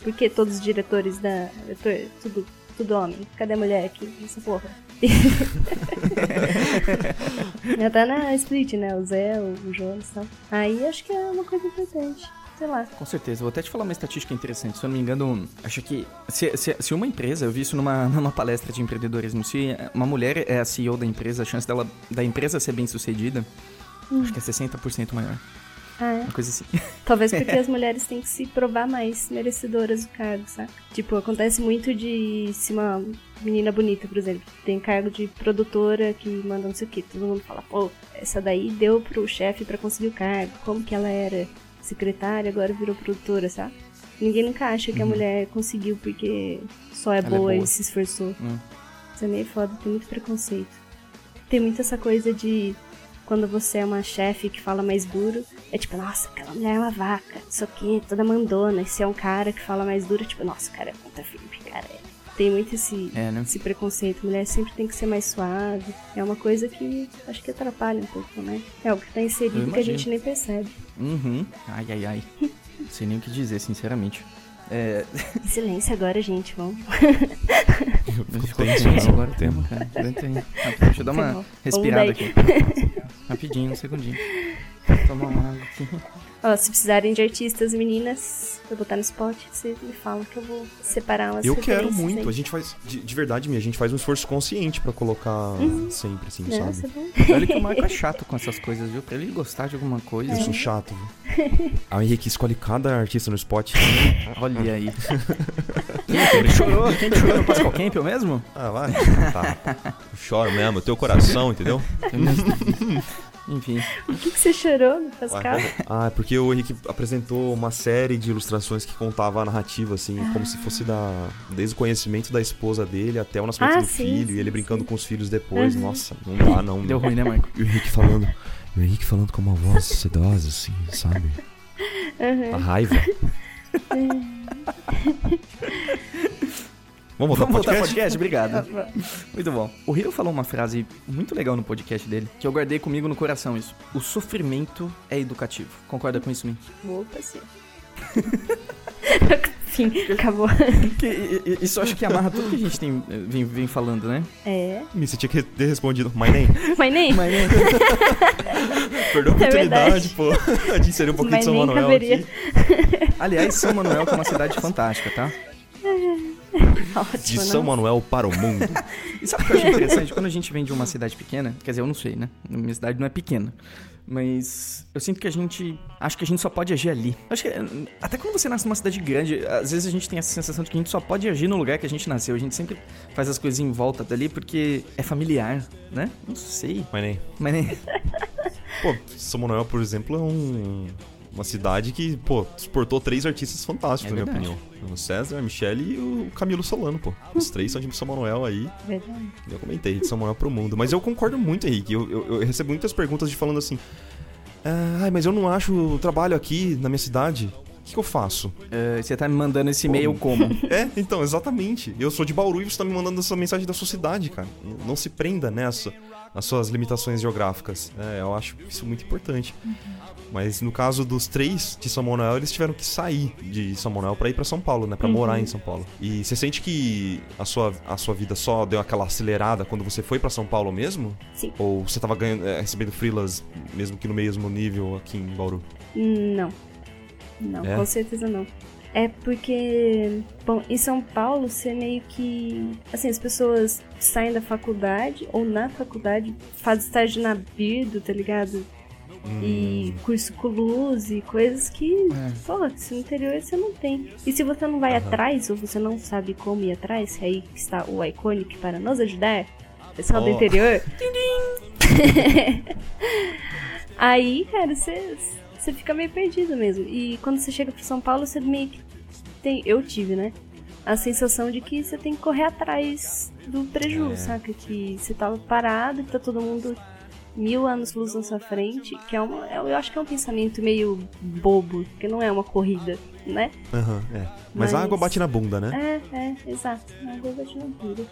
Por que todos os diretores da... Tudo, tudo homem? Cadê a mulher aqui essa porra? Já tá na split, né? O Zé, o Jonas e tal. Aí acho que é uma coisa importante sei lá. Com certeza. Vou até te falar uma estatística interessante. Se eu não me engano, acho que se, se, se, uma empresa, eu vi isso numa, numa palestra de empreendedorismo, se uma mulher é a CEO da empresa, a chance dela, da empresa ser bem sucedida, hum. acho que é 60% maior. Ah? Uma coisa assim. Talvez porque as mulheres têm que se provar mais merecedoras do cargo, sabe? Tipo, acontece muito de se uma menina bonita, por exemplo, tem cargo de produtora que manda não sei o que, todo mundo fala, pô, essa daí deu pro chefe para conseguir o cargo, como que ela era secretária, agora virou produtora, sabe? Ninguém nunca acha que a uhum. mulher conseguiu porque só é boa, é boa, e se esforçou. Hum. Isso é meio foda, tem muito preconceito. Tem muito essa coisa de quando você é uma chefe que fala mais duro, é tipo, nossa, aquela mulher é uma vaca, isso aqui, toda mandona. E se é um cara que fala mais duro, é tipo, nossa, o cara é ponta firme, cara tem muito esse, é, né? esse preconceito. Mulher sempre tem que ser mais suave. É uma coisa que acho que atrapalha um pouco, né? É algo que tá inserido que a gente nem percebe. Uhum. Ai, ai, ai. Não sei nem o que dizer, sinceramente. É... Silêncio agora, gente, vamos. Ficou tenso agora o tema, cara. Deixa eu dar uma respirada aqui. Rapidinho, um segundinho. Tomar uma água aqui. Ó, se precisarem de artistas meninas pra botar no spot, você me fala que eu vou separar umas Eu quero muito. Aí. A gente faz, de, de, verdade, minha, a gente faz um esforço consciente pra colocar uhum. sempre, assim, Nossa, sabe? É Olha que o Marco é chato com essas coisas, viu? Pra ele gostar de alguma coisa. Eu sou chato, viu? A Henrique escolhe cada artista no spot. Olha aí. Quem chorou? Quem chorou no Pascal Campbell mesmo? Ah, vai. Tá. Eu choro mesmo, teu coração, entendeu? Enfim. Por que, que você chorou no Pascal? Ah, é porque o Henrique apresentou uma série de ilustrações que contava a narrativa, assim, ah. como se fosse da, desde o conhecimento da esposa dele até o nascimento ah, do sim, filho, sim, e ele brincando sim. com os filhos depois. Uhum. Nossa, não dá, não. Deu ruim, né, Marco? E o Henrique falando. o Henrique falando com uma voz sedosa, assim, sabe? Uhum. A raiva. Vamos voltar Vamos podcast? podcast? Obrigado. muito bom. O Hiro falou uma frase muito legal no podcast dele, que eu guardei comigo no coração isso. O sofrimento é educativo. Concorda com isso, Min? Opa, sim. Fim, acabou. Que, isso acho que amarra tudo que a gente tem, vem, vem falando, né? É. Você tinha que ter respondido My name. My name? My name. Perdeu a é oportunidade, é pô, de inserir um pouquinho My de São Manuel caberia. aqui. Aliás, São Manuel que é uma cidade fantástica, tá? Ótimo, de São Manuel para o mundo. e sabe o que eu acho interessante? Quando a gente vem de uma cidade pequena, quer dizer, eu não sei, né? Minha cidade não é pequena. Mas eu sinto que a gente. Acho que a gente só pode agir ali. Acho que. Até quando você nasce numa cidade grande, às vezes a gente tem essa sensação de que a gente só pode agir no lugar que a gente nasceu. A gente sempre faz as coisas em volta dali porque é familiar, né? Não sei. Mas nem. Mas nem. Pô, São Manuel, por exemplo, é um uma cidade que, pô, exportou três artistas fantásticos, é na minha opinião. O César, a Michelle e o Camilo Solano, pô. Os três são de São Manuel aí. Verdade. Eu comentei, de São Manuel pro mundo. Mas eu concordo muito, Henrique. Eu, eu, eu recebo muitas perguntas de falando assim. Ah, mas eu não acho trabalho aqui na minha cidade. O que, que eu faço? É, você tá me mandando esse e-mail como? é, então, exatamente. Eu sou de Bauru e você tá me mandando essa mensagem da sua cidade, cara. Não se prenda nessa, nas suas limitações geográficas. É, eu acho isso muito importante. Uhum. Mas no caso dos três de São Manuel, eles tiveram que sair de São Manuel para ir para São Paulo, né? Para uhum. morar em São Paulo. E você sente que a sua, a sua vida só deu aquela acelerada quando você foi para São Paulo mesmo? Sim. Ou você tava ganhando, é, recebendo freelas mesmo que no mesmo nível aqui em Bauru? Não. Não, é? com certeza não. É porque, bom, em São Paulo você meio que. Assim, as pessoas saem da faculdade ou na faculdade, fazem estágio na Birdo, tá ligado? Hum. E curso com luz e coisas que, é. pô, se no interior você não tem. E se você não vai uhum. atrás, ou você não sabe como ir atrás, aí está o Iconic para nos ajudar, pessoal oh. do interior. aí, cara, você, você fica meio perdido mesmo. E quando você chega para São Paulo, você meio que tem. Eu tive, né? A sensação de que você tem que correr atrás do prejuízo, é. saca? Que você tava parado e tá todo mundo mil anos luz na sua frente, que é uma, eu acho que é um pensamento meio bobo, que não é uma corrida, né? Aham, uhum, é. Mas, Mas, a água bate na bunda, né? É, é, exato. A água bate na bunda.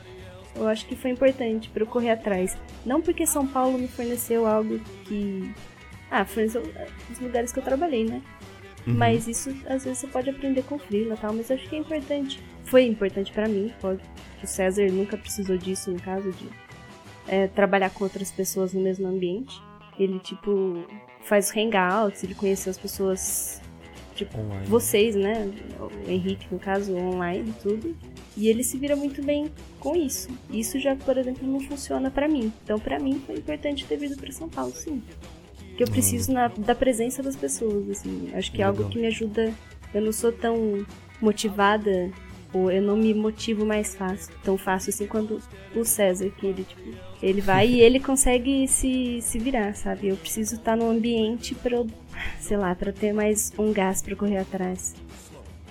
Eu acho que foi importante para eu correr atrás. Não porque São Paulo me forneceu algo que Ah, foi os lugares que eu trabalhei, né? Uhum. Mas isso, às vezes, você pode aprender com freela e tal, mas acho que é importante. Foi importante para mim, pode. O César nunca precisou disso, no caso, de é, trabalhar com outras pessoas no mesmo ambiente. Ele, tipo, faz hangouts, ele conheceu as pessoas, tipo, online. vocês, né? O Henrique, no caso, online e tudo. E ele se vira muito bem com isso. Isso já, por exemplo, não funciona para mim. Então, para mim, foi importante ter vindo para São Paulo, sim. Que eu preciso na, da presença das pessoas, assim. Acho que é algo que me ajuda. Eu não sou tão motivada ou eu não me motivo mais fácil, tão fácil assim quando o César, que ele, tipo, ele vai e ele consegue se, se virar, sabe? Eu preciso estar no ambiente para sei lá, para ter mais um gás para correr atrás.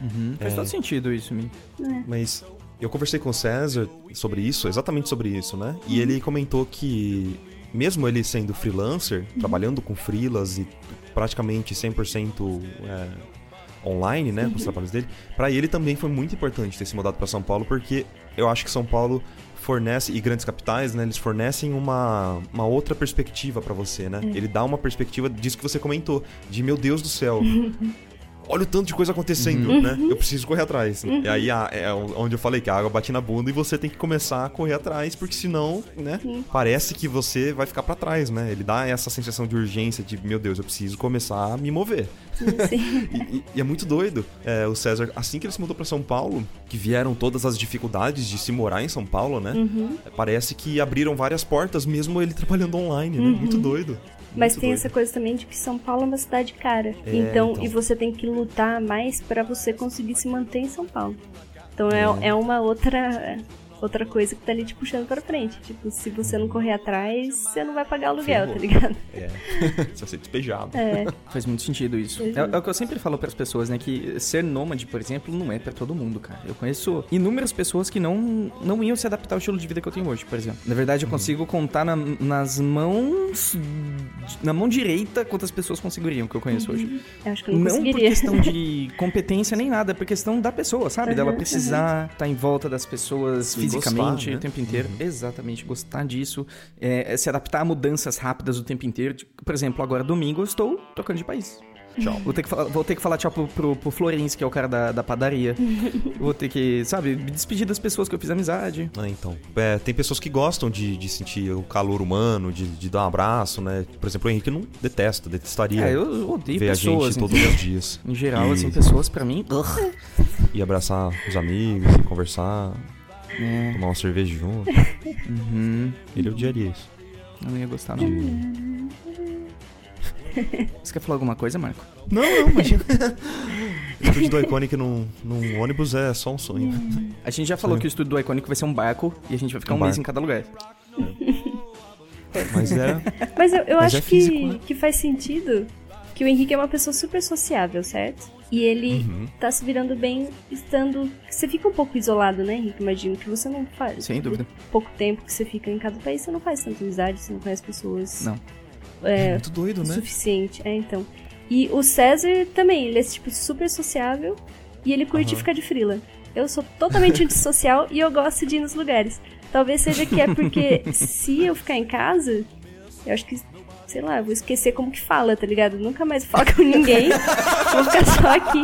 Uhum. Faz é. todo sentido isso, me. É. Mas eu conversei com o César sobre isso, exatamente sobre isso, né? E uhum. ele comentou que mesmo ele sendo freelancer, uhum. trabalhando com freelas e praticamente 100% é, online, né, com os uhum. trabalhos dele, para ele também foi muito importante ter se mudado para São Paulo, porque eu acho que São Paulo fornece e grandes capitais, né, eles fornecem uma, uma outra perspectiva para você, né? É. Ele dá uma perspectiva disso que você comentou, de meu Deus do céu. olha o tanto de coisa acontecendo, uhum. né? Eu preciso correr atrás. Uhum. E aí é onde eu falei que a água bate na bunda e você tem que começar a correr atrás, porque senão, né? Uhum. Parece que você vai ficar para trás, né? Ele dá essa sensação de urgência, de meu Deus, eu preciso começar a me mover. e, e, é muito doido. É, o César, assim que ele se mudou para São Paulo, que vieram todas as dificuldades de se morar em São Paulo, né? Uhum. Parece que abriram várias portas, mesmo ele trabalhando online, né? Muito uhum. doido. Mas tem doido. essa coisa também de que São Paulo é uma cidade cara. É, então, então, e você tem que lutar mais para você conseguir se manter em São Paulo. Então é, é uma outra outra coisa que tá ali te puxando pra frente. Tipo, se você não correr atrás, você não vai pagar aluguel, Ferrou. tá ligado? É. Você vai ser despejado. É. Faz muito sentido isso. É, é, o que eu sempre falo para as pessoas, né? Que ser nômade, por exemplo, não é para todo mundo, cara. Eu conheço inúmeras pessoas que não, não iam se adaptar ao estilo de vida que eu tenho hoje, por exemplo. Na verdade, eu uhum. consigo contar na, nas mãos. Na mão direita quantas pessoas conseguiriam que eu conheço uhum. hoje. Eu acho que eu não, não por questão de competência nem nada, é por questão da pessoa, sabe? Uhum, Dela precisar estar tá em volta das pessoas Sim fisicamente gostar, né? o tempo inteiro. Uhum. Exatamente, gostar disso. É, é, se adaptar a mudanças rápidas o tempo inteiro. Tipo, por exemplo, agora domingo eu estou trocando de país. Tchau. Vou ter que falar, vou ter que falar tchau pro, pro, pro Florencio, que é o cara da, da padaria. vou ter que, sabe, me despedir das pessoas que eu fiz amizade. Ah, então. É, tem pessoas que gostam de, de sentir o calor humano, de, de dar um abraço, né? Por exemplo, o Henrique não detesta, detestaria. É, eu odeio ver pessoas. a gente todos os dias. Em geral, e... assim, pessoas pra mim. E abraçar os amigos, e conversar. É. Tomar uma cerveja junto. Uhum. Ele odiaria isso. Eu não ia gostar, não. Você quer falar alguma coisa, Marco? Não, não, imagina. o estúdio do Iconic num, num ônibus é só um sonho. A gente já falou sonho. que o estúdio do Iconic vai ser um barco e a gente vai ficar um, um mês em cada lugar. Mas é. Mas eu, eu Mas acho é físico, que, né? que faz sentido que o Henrique é uma pessoa super sociável, certo? E ele uhum. tá se virando bem estando. Você fica um pouco isolado, né, Henrique? Imagino que você não faz. Sem dúvida. Pouco tempo que você fica em cada país, você não faz tanta amizade, você não conhece pessoas. Não. É, é muito doido, né? Suficiente. É, então. E o César também, ele é tipo super sociável e ele curte uhum. ficar de frila. Eu sou totalmente antissocial e eu gosto de ir nos lugares. Talvez seja que é porque se eu ficar em casa, eu acho que sei lá, vou esquecer como que fala, tá ligado? Nunca mais falo com ninguém, vou ficar só aqui.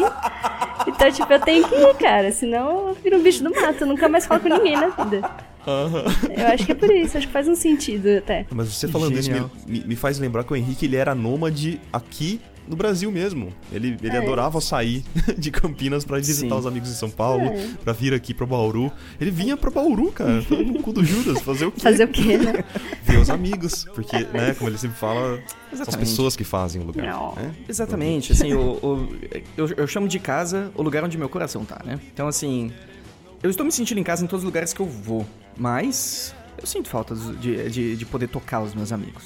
Então, tipo, eu tenho que ir, cara, senão eu viro um bicho do mato, eu nunca mais falo com ninguém na vida. Uhum. Eu acho que é por isso, acho que faz um sentido até. Mas você falando Genial. isso me, me, faz lembrar que o Henrique ele era nômade aqui no Brasil mesmo. Ele, ele é. adorava sair de Campinas para visitar Sim. os amigos em São Paulo, é. para vir aqui para Bauru. Ele vinha para Bauru, cara, no cu do Judas, fazer o quê? Fazer o quê, né? Ver os amigos, porque, né, como ele sempre fala, Exatamente. são as pessoas que fazem o lugar. Né? Exatamente, assim, o, o eu, eu chamo de casa o lugar onde meu coração tá, né? Então, assim, eu estou me sentindo em casa em todos os lugares que eu vou, mas eu sinto falta de, de, de poder tocar os meus amigos.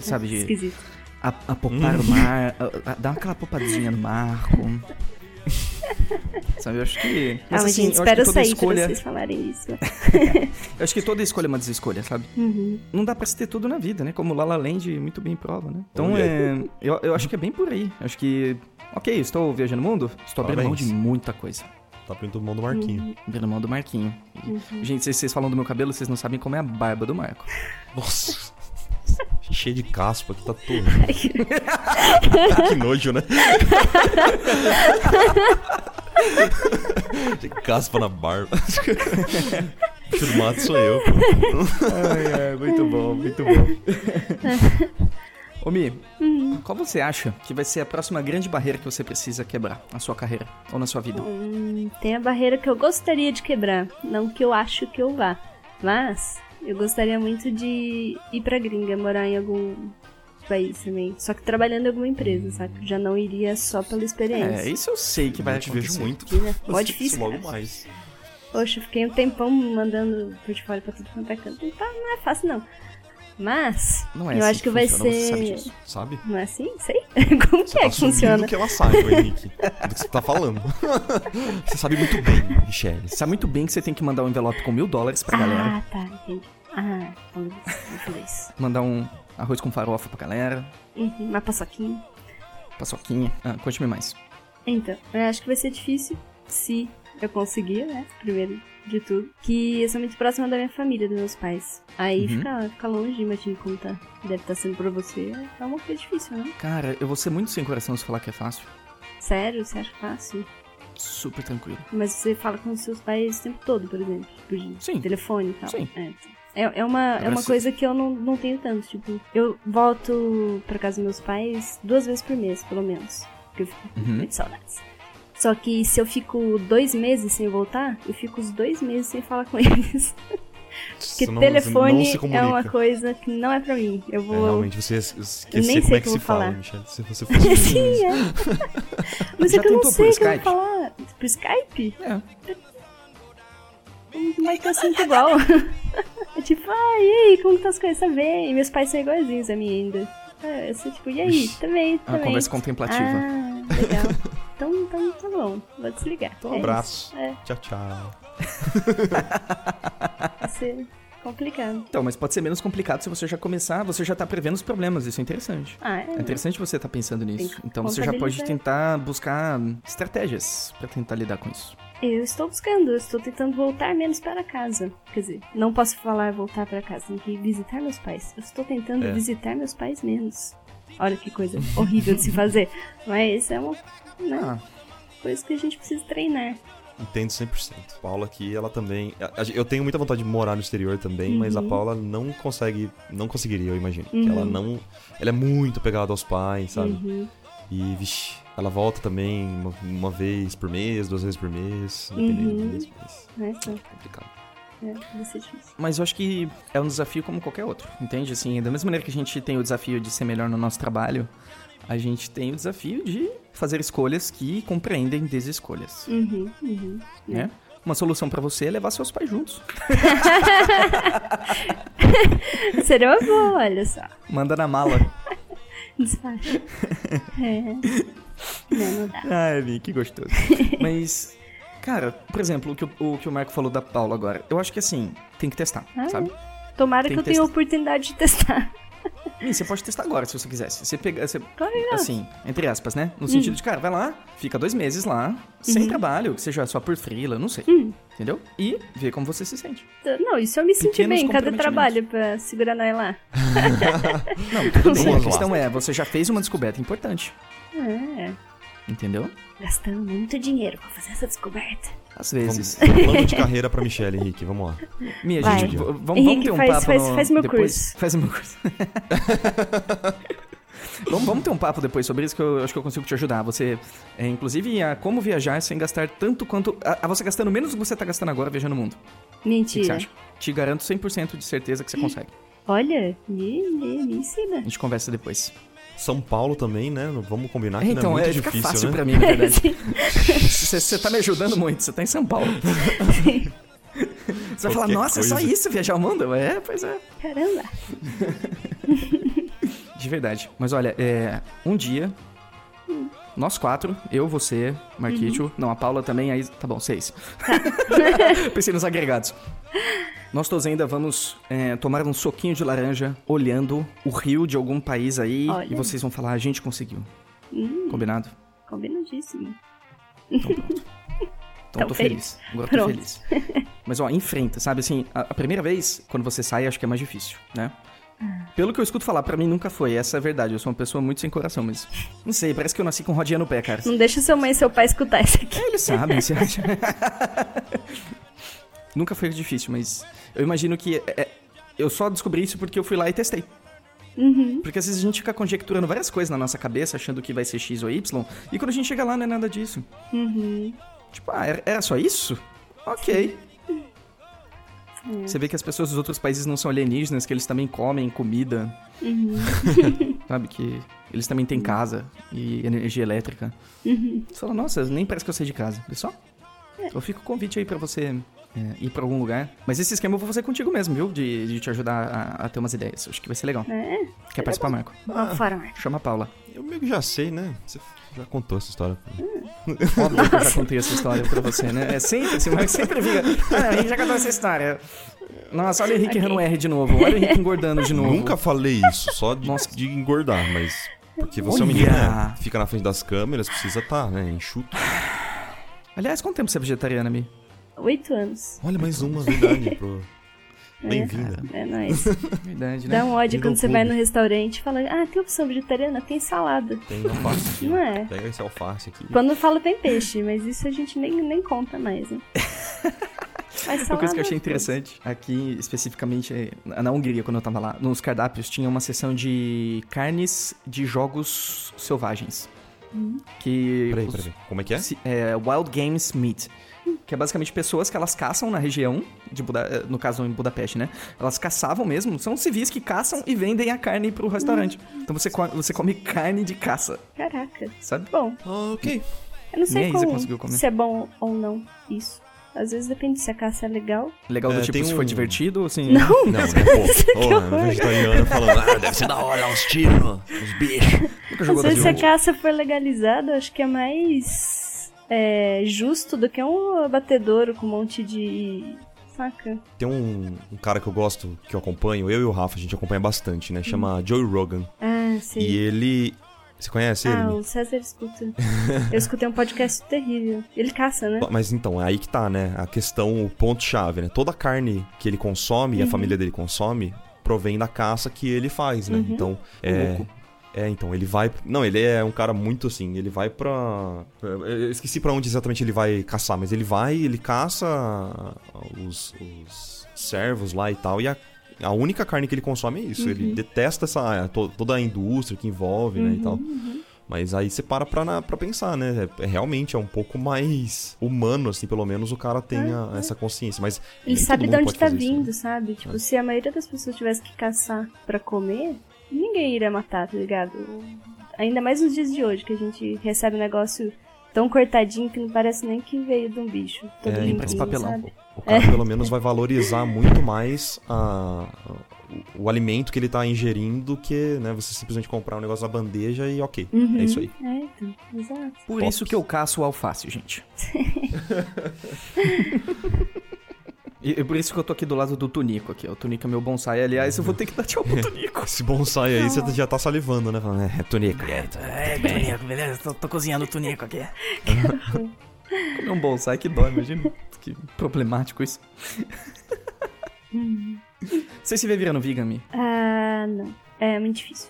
Sabe? De, Esquisito a, a popar hum. o mar, a, a, dar aquela popadinha no marco. Sabe, eu acho que. Mas, ah, assim, gente, espero sair escolha... pra vocês falarem isso. eu acho que toda escolha é uma desescolha, sabe? Uhum. Não dá pra se ter tudo na vida, né? Como Lala Land muito bem prova, né? Então, é, eu, eu acho que é bem por aí. Acho que. Ok, estou viajando o mundo, estou abrindo mão de muita coisa. Tá abrindo mão do Marquinho. Uhum. Abrindo mão do Marquinho. Uhum. Gente, vocês, vocês falam do meu cabelo, vocês não sabem como é a barba do Marco. Nossa. Cheio de caspa, aqui tá todo. que nojo, né? de caspa na barba. Bicho do mato sou eu. Ai, ai, muito bom, muito bom. Ô Mi, uhum. qual você acha que vai ser a próxima grande barreira que você precisa quebrar na sua carreira ou na sua vida? Hum, tem a barreira que eu gostaria de quebrar, não que eu acho que eu vá. Mas eu gostaria muito de ir pra gringa, morar em algum país também. Só que trabalhando em alguma empresa, sabe? Já não iria só pela experiência. É, isso eu sei que vai eu te vejo muito. Pode difícil. Isso logo mais. Poxa, fiquei um tempão mandando portfólio pra tudo quanto é canto. Não, tá, não é fácil, não. Mas, não é eu assim acho que, que vai ser. Sabe, sabe? Não é assim? Sei. Como você que é tá que funciona? que ela sabe, Henrique. do que você tá falando. você sabe muito bem, Michelle. Você sabe muito bem que você tem que mandar um envelope com mil dólares pra galera. Ah, tá, entendi. Ah, isso. Mandar um arroz com farofa pra galera. Uhum, uma paçoquinha. Paçoquinha. Ah, conte-me mais. Então, eu acho que vai ser difícil se eu conseguir, né? Primeiro de tudo. Que eu sou muito próxima da minha família, dos meus pais. Aí uhum. ficar fica longe, imagina como tá. Deve estar tá sendo pra você. É uma coisa difícil, né? Cara, eu vou ser muito sem coração se falar que é fácil. Sério? Você acha fácil? Super tranquilo. Mas você fala com seus pais o tempo todo, por exemplo? Por Sim. telefone e tal. Sim. É. É, é uma, é uma coisa que eu não, não tenho tanto. Tipo, eu volto pra casa dos meus pais duas vezes por mês, pelo menos. Porque eu fico uhum. muito saudades. Só que se eu fico dois meses sem voltar, eu fico os dois meses sem falar com eles. Porque não, telefone não é uma coisa que não é pra mim. Eu vou. É, realmente, você esquecer nem como é que se fala, falar. Michelle. Se você fosse. Sim, é. Mas é que eu não sei como falar. Por Skype? É. Não vai ter sempre igual. é tipo, ah, e aí, como tá as coisas? Tá bem? E meus pais são iguaizinhos a mim ainda. É, eu sou tipo, e aí? Também, também. Uma conversa contemplativa. Ah, legal. Então, então tá bom, vou desligar. Então, um é abraço. É. Tchau, tchau. Vai ser complicado. Então, mas pode ser menos complicado se você já começar, você já tá prevendo os problemas, isso é interessante. Ah, é? é interessante você estar tá pensando nisso. Então você já pode tentar buscar estratégias para tentar lidar com isso. Eu estou buscando, eu estou tentando voltar menos para casa. Quer dizer, não posso falar voltar para casa, tenho que visitar meus pais. Eu estou tentando é. visitar meus pais menos. Olha que coisa horrível de se fazer. Mas é uma né, ah. coisa que a gente precisa treinar. Entendo 100%. Paula aqui, ela também. Eu tenho muita vontade de morar no exterior também, uhum. mas a uhum. Paula não consegue. Não conseguiria, eu imagino. Uhum. ela não. Ela é muito pegada aos pais, sabe? Uhum. E, vixi, ela volta também uma, uma, vez por mês, duas vezes por mês, dependendo uhum. do mês. Mas é complicado. É, vai ser difícil. Mas eu acho que é um desafio como qualquer outro, entende? Assim, da mesma maneira que a gente tem o desafio de ser melhor no nosso trabalho, a gente tem o desafio de fazer escolhas que compreendem desescolhas. Uhum, uhum, né? Uma solução para você é levar seus pais juntos. Seria uma boa, olha só. Manda na mala. Despacho. É. Não, não dá. Ai, que gostoso. Mas, cara, por exemplo, o que o, o que o Marco falou da Paula agora, eu acho que assim, tem que testar, ah, sabe? Tomara tem que eu tenha a oportunidade de testar. E você pode testar agora, se você quisesse. Você pega, você, assim, entre aspas, né? No hum. sentido de, cara, vai lá, fica dois meses lá, uhum. sem trabalho, que seja só por frila, não sei. Hum. Entendeu? E vê como você se sente. Não, isso eu me senti bem. Cadê trabalho pra segurar nós lá? não, tudo bem. A questão é, você já fez uma descoberta importante. É. Entendeu? Gastando muito dinheiro pra fazer essa descoberta. Às vezes. Vamos, plano de carreira pra Michelle, Henrique. Vamos lá. Minha Vai. gente, vamos, vamos ter um faz, papo faz, no... faz meu depois. curso. Faz meu curso. vamos, vamos ter um papo depois sobre isso que eu acho que eu consigo te ajudar. Você, é, inclusive, a como viajar sem gastar tanto quanto. A, a, você gastando menos do que você tá gastando agora viajando no mundo. Mentira. O que você acha? Te garanto 100% de certeza que você consegue. Olha, me, me, me ensina. A gente conversa depois. São Paulo também, né? Vamos combinar que então, não é muito é, difícil, fácil né? pra mim, na verdade. Você tá me ajudando muito, você tá em São Paulo. Você vai falar, nossa, coisa. é só isso viajar o mundo? É, pois é. Caramba. De verdade. Mas olha, é, um dia, hum. Nós quatro, eu, você, Marquito, uhum. não, a Paula também, aí, tá bom, seis. Tá. Pensei nos agregados. Nós todos ainda vamos é, tomar um soquinho de laranja olhando o rio de algum país aí Olha. e vocês vão falar, a gente conseguiu. Hum, Combinado? Combinadíssimo. Então pronto. Então tô feliz. Agora tô feliz. Mas ó, enfrenta, sabe assim, a, a, primeira vez, quando você sai, acho que é mais difícil, né? Pelo que eu escuto falar, pra mim nunca foi. Essa é a verdade. Eu sou uma pessoa muito sem coração, mas. Não sei, parece que eu nasci com rodinha no pé, cara. Não deixa sua mãe e seu pai escutar isso aqui. É, eles sabem, você acha? nunca foi difícil, mas eu imagino que. É, eu só descobri isso porque eu fui lá e testei. Uhum. Porque às vezes a gente fica conjecturando várias coisas na nossa cabeça, achando que vai ser X ou Y, e quando a gente chega lá não é nada disso. Uhum. Tipo, ah, era, era só isso? Ok. Você vê que as pessoas dos outros países não são alienígenas, que eles também comem comida. Uhum. Sabe? Que eles também têm casa e energia elétrica. Uhum. Você fala, nossa, nem parece que eu saí de casa. Vê só? Eu fico com o convite aí pra você é, ir pra algum lugar. Mas esse esquema eu vou fazer contigo mesmo, viu? De, de te ajudar a, a ter umas ideias. Acho que vai ser legal. É, Quer participar, Marco? vamos fora, Marco. Chama a Paula. Eu meio que já sei, né? Você já contou essa história. Óbvio que eu já contei essa história pra você, né? É sempre assim, mas sempre fica. Ah, a gente já contou essa história. Nossa, olha o Henrique errando R de novo. Olha o Henrique engordando de novo. Nunca falei isso, só de, Nossa. de engordar, mas. Porque você é um Olha! menino, né? Fica na frente das câmeras, precisa estar, né? Enxuto. Aliás, quanto tempo você é vegetariana, Mi? Oito anos. Olha, mais uma, verdade. Pro... Bem-vinda. É nóis. Verdade, né? Dá um ódio quando você vai no restaurante e fala, ah, tem opção vegetariana? Tem salada. Tem alface aqui. Não é? Pega esse alface aqui. Quando fala tem peixe, mas isso a gente nem, nem conta mais, né? Mas Uma coisa que eu achei salada, interessante, aqui especificamente na Hungria, quando eu tava lá, nos cardápios tinha uma seção de carnes de jogos selvagens. Que. Peraí, os- peraí. Como é que é? se- é, Wild Games Meat. Que é basicamente pessoas que elas caçam na região, de Buda, eh, no caso em Budapeste, né? Elas caçavam mesmo, são civis que caçam e vendem a carne pro restaurante. Então você, co- você come carne de caça, Caraca. sabe? Bom, ok. eu não sei como, conseguiu comer. se é bom ou não isso. Às vezes depende se a caça é legal. Legal do É, tipo, se foi um- divertido, assim. Não, Não, né, pô. Ô, vegetariano falando, ah, deve ser da hora, uns tiros nos bichos. Às vezes se a caça for legalizada, eu acho que é mais é, justo do que um abatedouro com um monte de. Saca? Tem um, um cara que eu gosto, que eu acompanho, eu e o Rafa, a gente acompanha bastante, né? Chama Joey Rogan. Ah, sei. E ele. Você conhece ele? Ah, o César escuta. Eu escutei um podcast terrível. Ele caça, né? Mas então, é aí que tá, né? A questão, o ponto-chave, né? Toda a carne que ele consome e a família dele consome provém da caça que ele faz, né? Então, é. É, então, ele vai. Não, ele é um cara muito assim. Ele vai pra. Eu esqueci pra onde exatamente ele vai caçar, mas ele vai, ele caça os, os servos lá e tal. E a, a única carne que ele consome é isso. Ele detesta essa, to- toda a indústria que envolve, né? E tal. Mas aí você para pra, na- pra pensar, né? É, é- realmente é um pouco mais humano, assim, pelo menos o cara tenha essa consciência. Mas Ele sabe de onde tá fazer isso, né? vindo, sabe? Tipo, se a maioria das pessoas tivesse que caçar pra comer, ninguém iria matar, tá ligado? Ainda mais nos dias de hoje, que a gente recebe um negócio tão cortadinho que não parece nem que veio de um bicho. Todo É, limpinho, parece papelão. sabe? O cara pelo menos vai valorizar muito mais a- o, o alimento que ele tá ingerindo do que né, você simplesmente comprar um negócio na bandeja e ok. Uhum. É isso aí. É, então, exato. Por Top. isso que eu caço o alface, gente. e, e por isso que eu tô aqui do lado do Tunico aqui. ó. O Tunico é meu bonsai. Aliás, eu vou ter que dar tchau pro Tunico. Esse bonsai aí, você já tá salivando, né? Falando, é, Tonico. É, Tunico, beleza? Tô, tô cozinhando o Tunico aqui. Comer um bonsai que dói, imagina. Que problemático isso. Você se vê virando vegan, Mi? Ah, não. É muito difícil.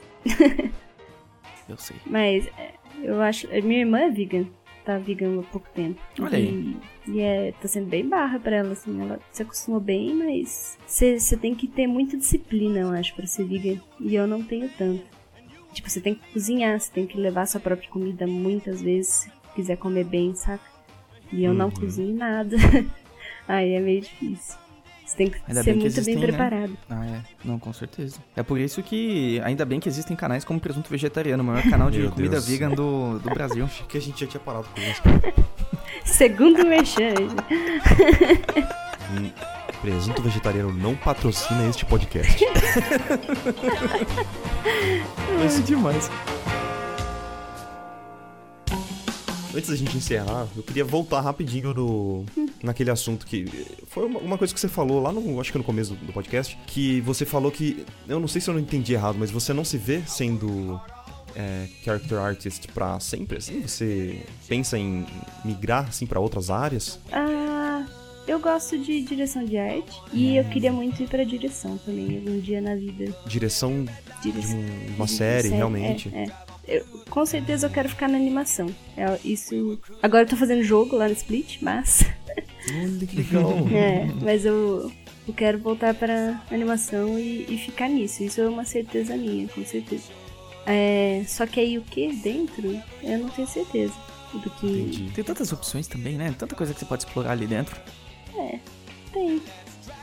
Eu sei. Mas é, eu acho. Minha irmã é vegan. Tá vegan há pouco tempo. Olha aí. E, e é, tá sendo bem barra pra ela, assim. Ela se acostumou bem, mas você tem que ter muita disciplina, eu acho, pra ser vegan. E eu não tenho tanto. Tipo, você tem que cozinhar, você tem que levar sua própria comida muitas vezes, se quiser comer bem, saca? E eu não Uhum. cozinho nada. Aí é meio difícil. Você tem que Ainda ser bem que muito bem existem, né? preparado. Ah, é. Não, com certeza. É por isso que, ainda bem que existem canais como Presunto Vegetariano, o maior canal de Meu comida Deus. vegan do, do Brasil. Achei que a gente já tinha parado com isso. Segundo o Merchan. Hum, Presunto vegetariano não patrocina este podcast. Mas é demais. Antes da gente encerrar, eu queria voltar rapidinho no, naquele assunto que. Foi uma, uma coisa que você falou lá no. Acho que no começo do, do podcast. Que você falou que. Eu não sei se eu não entendi errado, mas você não se vê sendo é, character artist pra sempre, assim? Você pensa em migrar, assim, pra outras áreas? Ah, eu gosto de direção de arte e eu queria muito ir pra direção também, algum dia na vida. Direção, Direção. de um- uma série, realmente. É, é. Eu- com certeza eu quero ficar na animação. É, isso. Agora eu tô fazendo jogo lá no Split, mas. Olha que legal. É, mas eu, eu quero voltar pra animação e, e ficar nisso. Isso é uma certeza minha, com certeza. É, só que aí o que dentro, eu não tenho certeza do que Entendi. Tem tantas opções também, né? Tanta coisa que você pode explorar ali dentro. tem.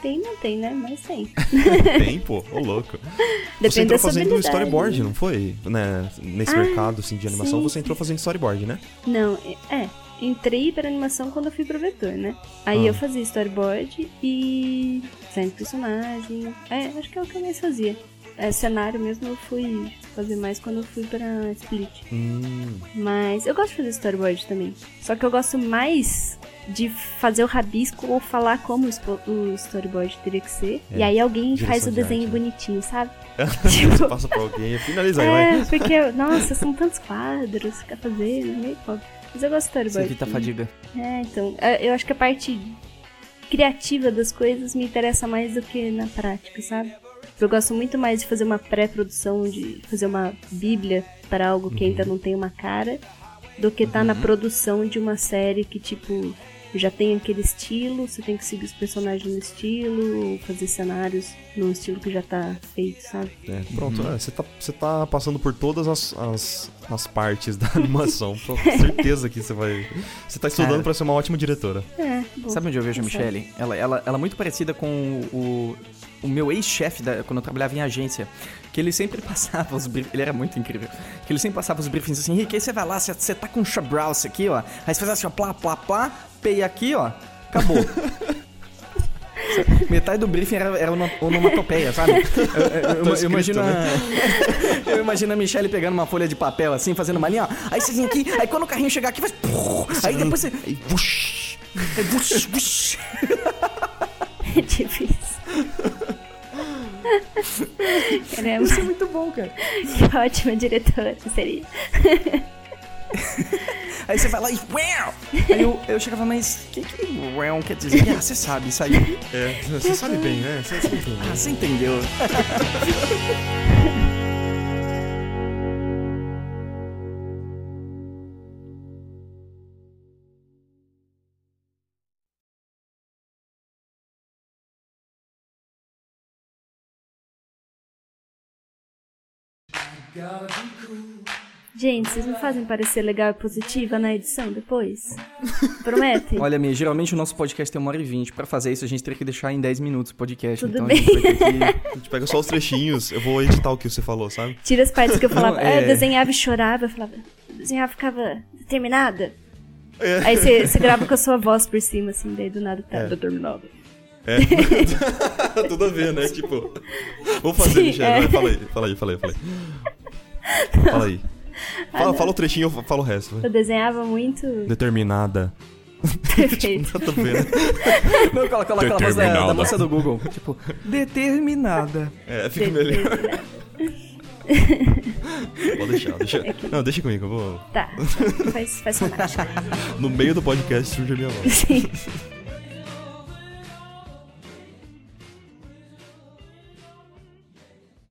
Tem, não tem, né? Mas tem. Tem, pô, ô louco. você Depende entrou da sua fazendo storyboard, não foi? Né? Nesse Ah, mercado assim, de animação, sim, você entrou fazendo storyboard, né? Não, é. Entrei pra animação quando eu fui pro vetor, né? Aí Ah. eu fazia storyboard e design de personagem. É, acho que é o que eu mais fazia. É, cenário mesmo eu fui fazer mais quando eu fui pra Split. Hum, Mas eu gosto de fazer storyboard também. Só que eu gosto mais de fazer o rabisco ou falar como o storyboard teria que ser. É, e aí alguém direção faz o de desenho arte, né? bonitinho, sabe? você passa pra alguém e finaliza aí, vai. é, porque, nossa, são tantos quadros, ficar fazendo, meio pobre. Mas eu gosto Você storyboard. evita a fadiga. É, então, é, eu acho que a parte criativa das coisas me interessa mais do que na prática, sabe? Eu gosto muito mais de fazer uma pré-produção, de fazer uma bíblia para algo que ainda não tem uma cara, do que tá na produção de uma série que, tipo, já tem aquele estilo, você tem que seguir os personagens no estilo, ou fazer cenários num estilo que já tá feito, sabe? É, pronto, é, você, tá, você tá passando por todas as, as, as partes da animação. Com certeza que você vai. Você tá estudando Cara. pra ser uma ótima diretora. É, bom. Sabe onde eu vejo a. Michelle? Ela, ela, ela é muito parecida com o, o meu ex-chefe quando eu trabalhava em agência. Que ele sempre passava os briefings. Ele era muito incrível. Que ele sempre passava os briefings assim: Henrique, aí você vai lá, você, você tá com um Shabrowse aqui, ó. Aí você faz assim, ó, plá, plá, plá, pei aqui, ó. Acabou. Metade do briefing era, era uma onomatopeia, sabe? Eu, eu- eu- eu imagino a, né? eu imagino a Michelle pegando uma folha de papel assim, fazendo uma linha, ó. Aí você vem aqui, aí quando o carrinho chegar aqui, faz. Aí depois você. Aí, vush, Aí, vush, vush. É difícil. Caramba, Isso é muito bom, cara. que ótima diretora seria. Aí você vai lá e. Uau! Aí eu, eu chegava, mas o que que uau quer dizer? Ah, você sabe, isso aí. É, você sabe bem, né? Você sabe bem. Ah, você entendeu. Gente, vocês me fazem parecer legal e positiva na edição depois? Prometem? Olha, Mi, geralmente o nosso podcast tem uma hora e vinte. Pra fazer isso, a gente teria que deixar em 10 minutos o podcast. Tudo então bem. a gente vai ter que. A gente pega só os trechinhos, eu vou editar o que você falou, sabe? Tira as partes que eu falava, Não, ah, eu é. desenhava e chorava, eu falava, eu desenhava e ficava determinada. É. Aí você, você grava com a sua voz por cima, assim, daí do nada tá É. determinada. É. Tudo a ver, né? Tipo. Vou fazer, Sim, Michelle. é. Fala aí, fala aí, fala aí, fala aí. Fala aí. Fala, fala o trechinho, eu falo o resto. vai. Eu desenhava muito Determinada. perfeito. Nada a ver, né? Não, aquela, aquela, aquela voz da, moça do Google. Tipo, determinada. É, fica melhor. Pode deixar, deixa. Não, deixa comigo, eu vou. Tá, faz, faz fantástico. No meio do podcast surge a minha voz. Sim.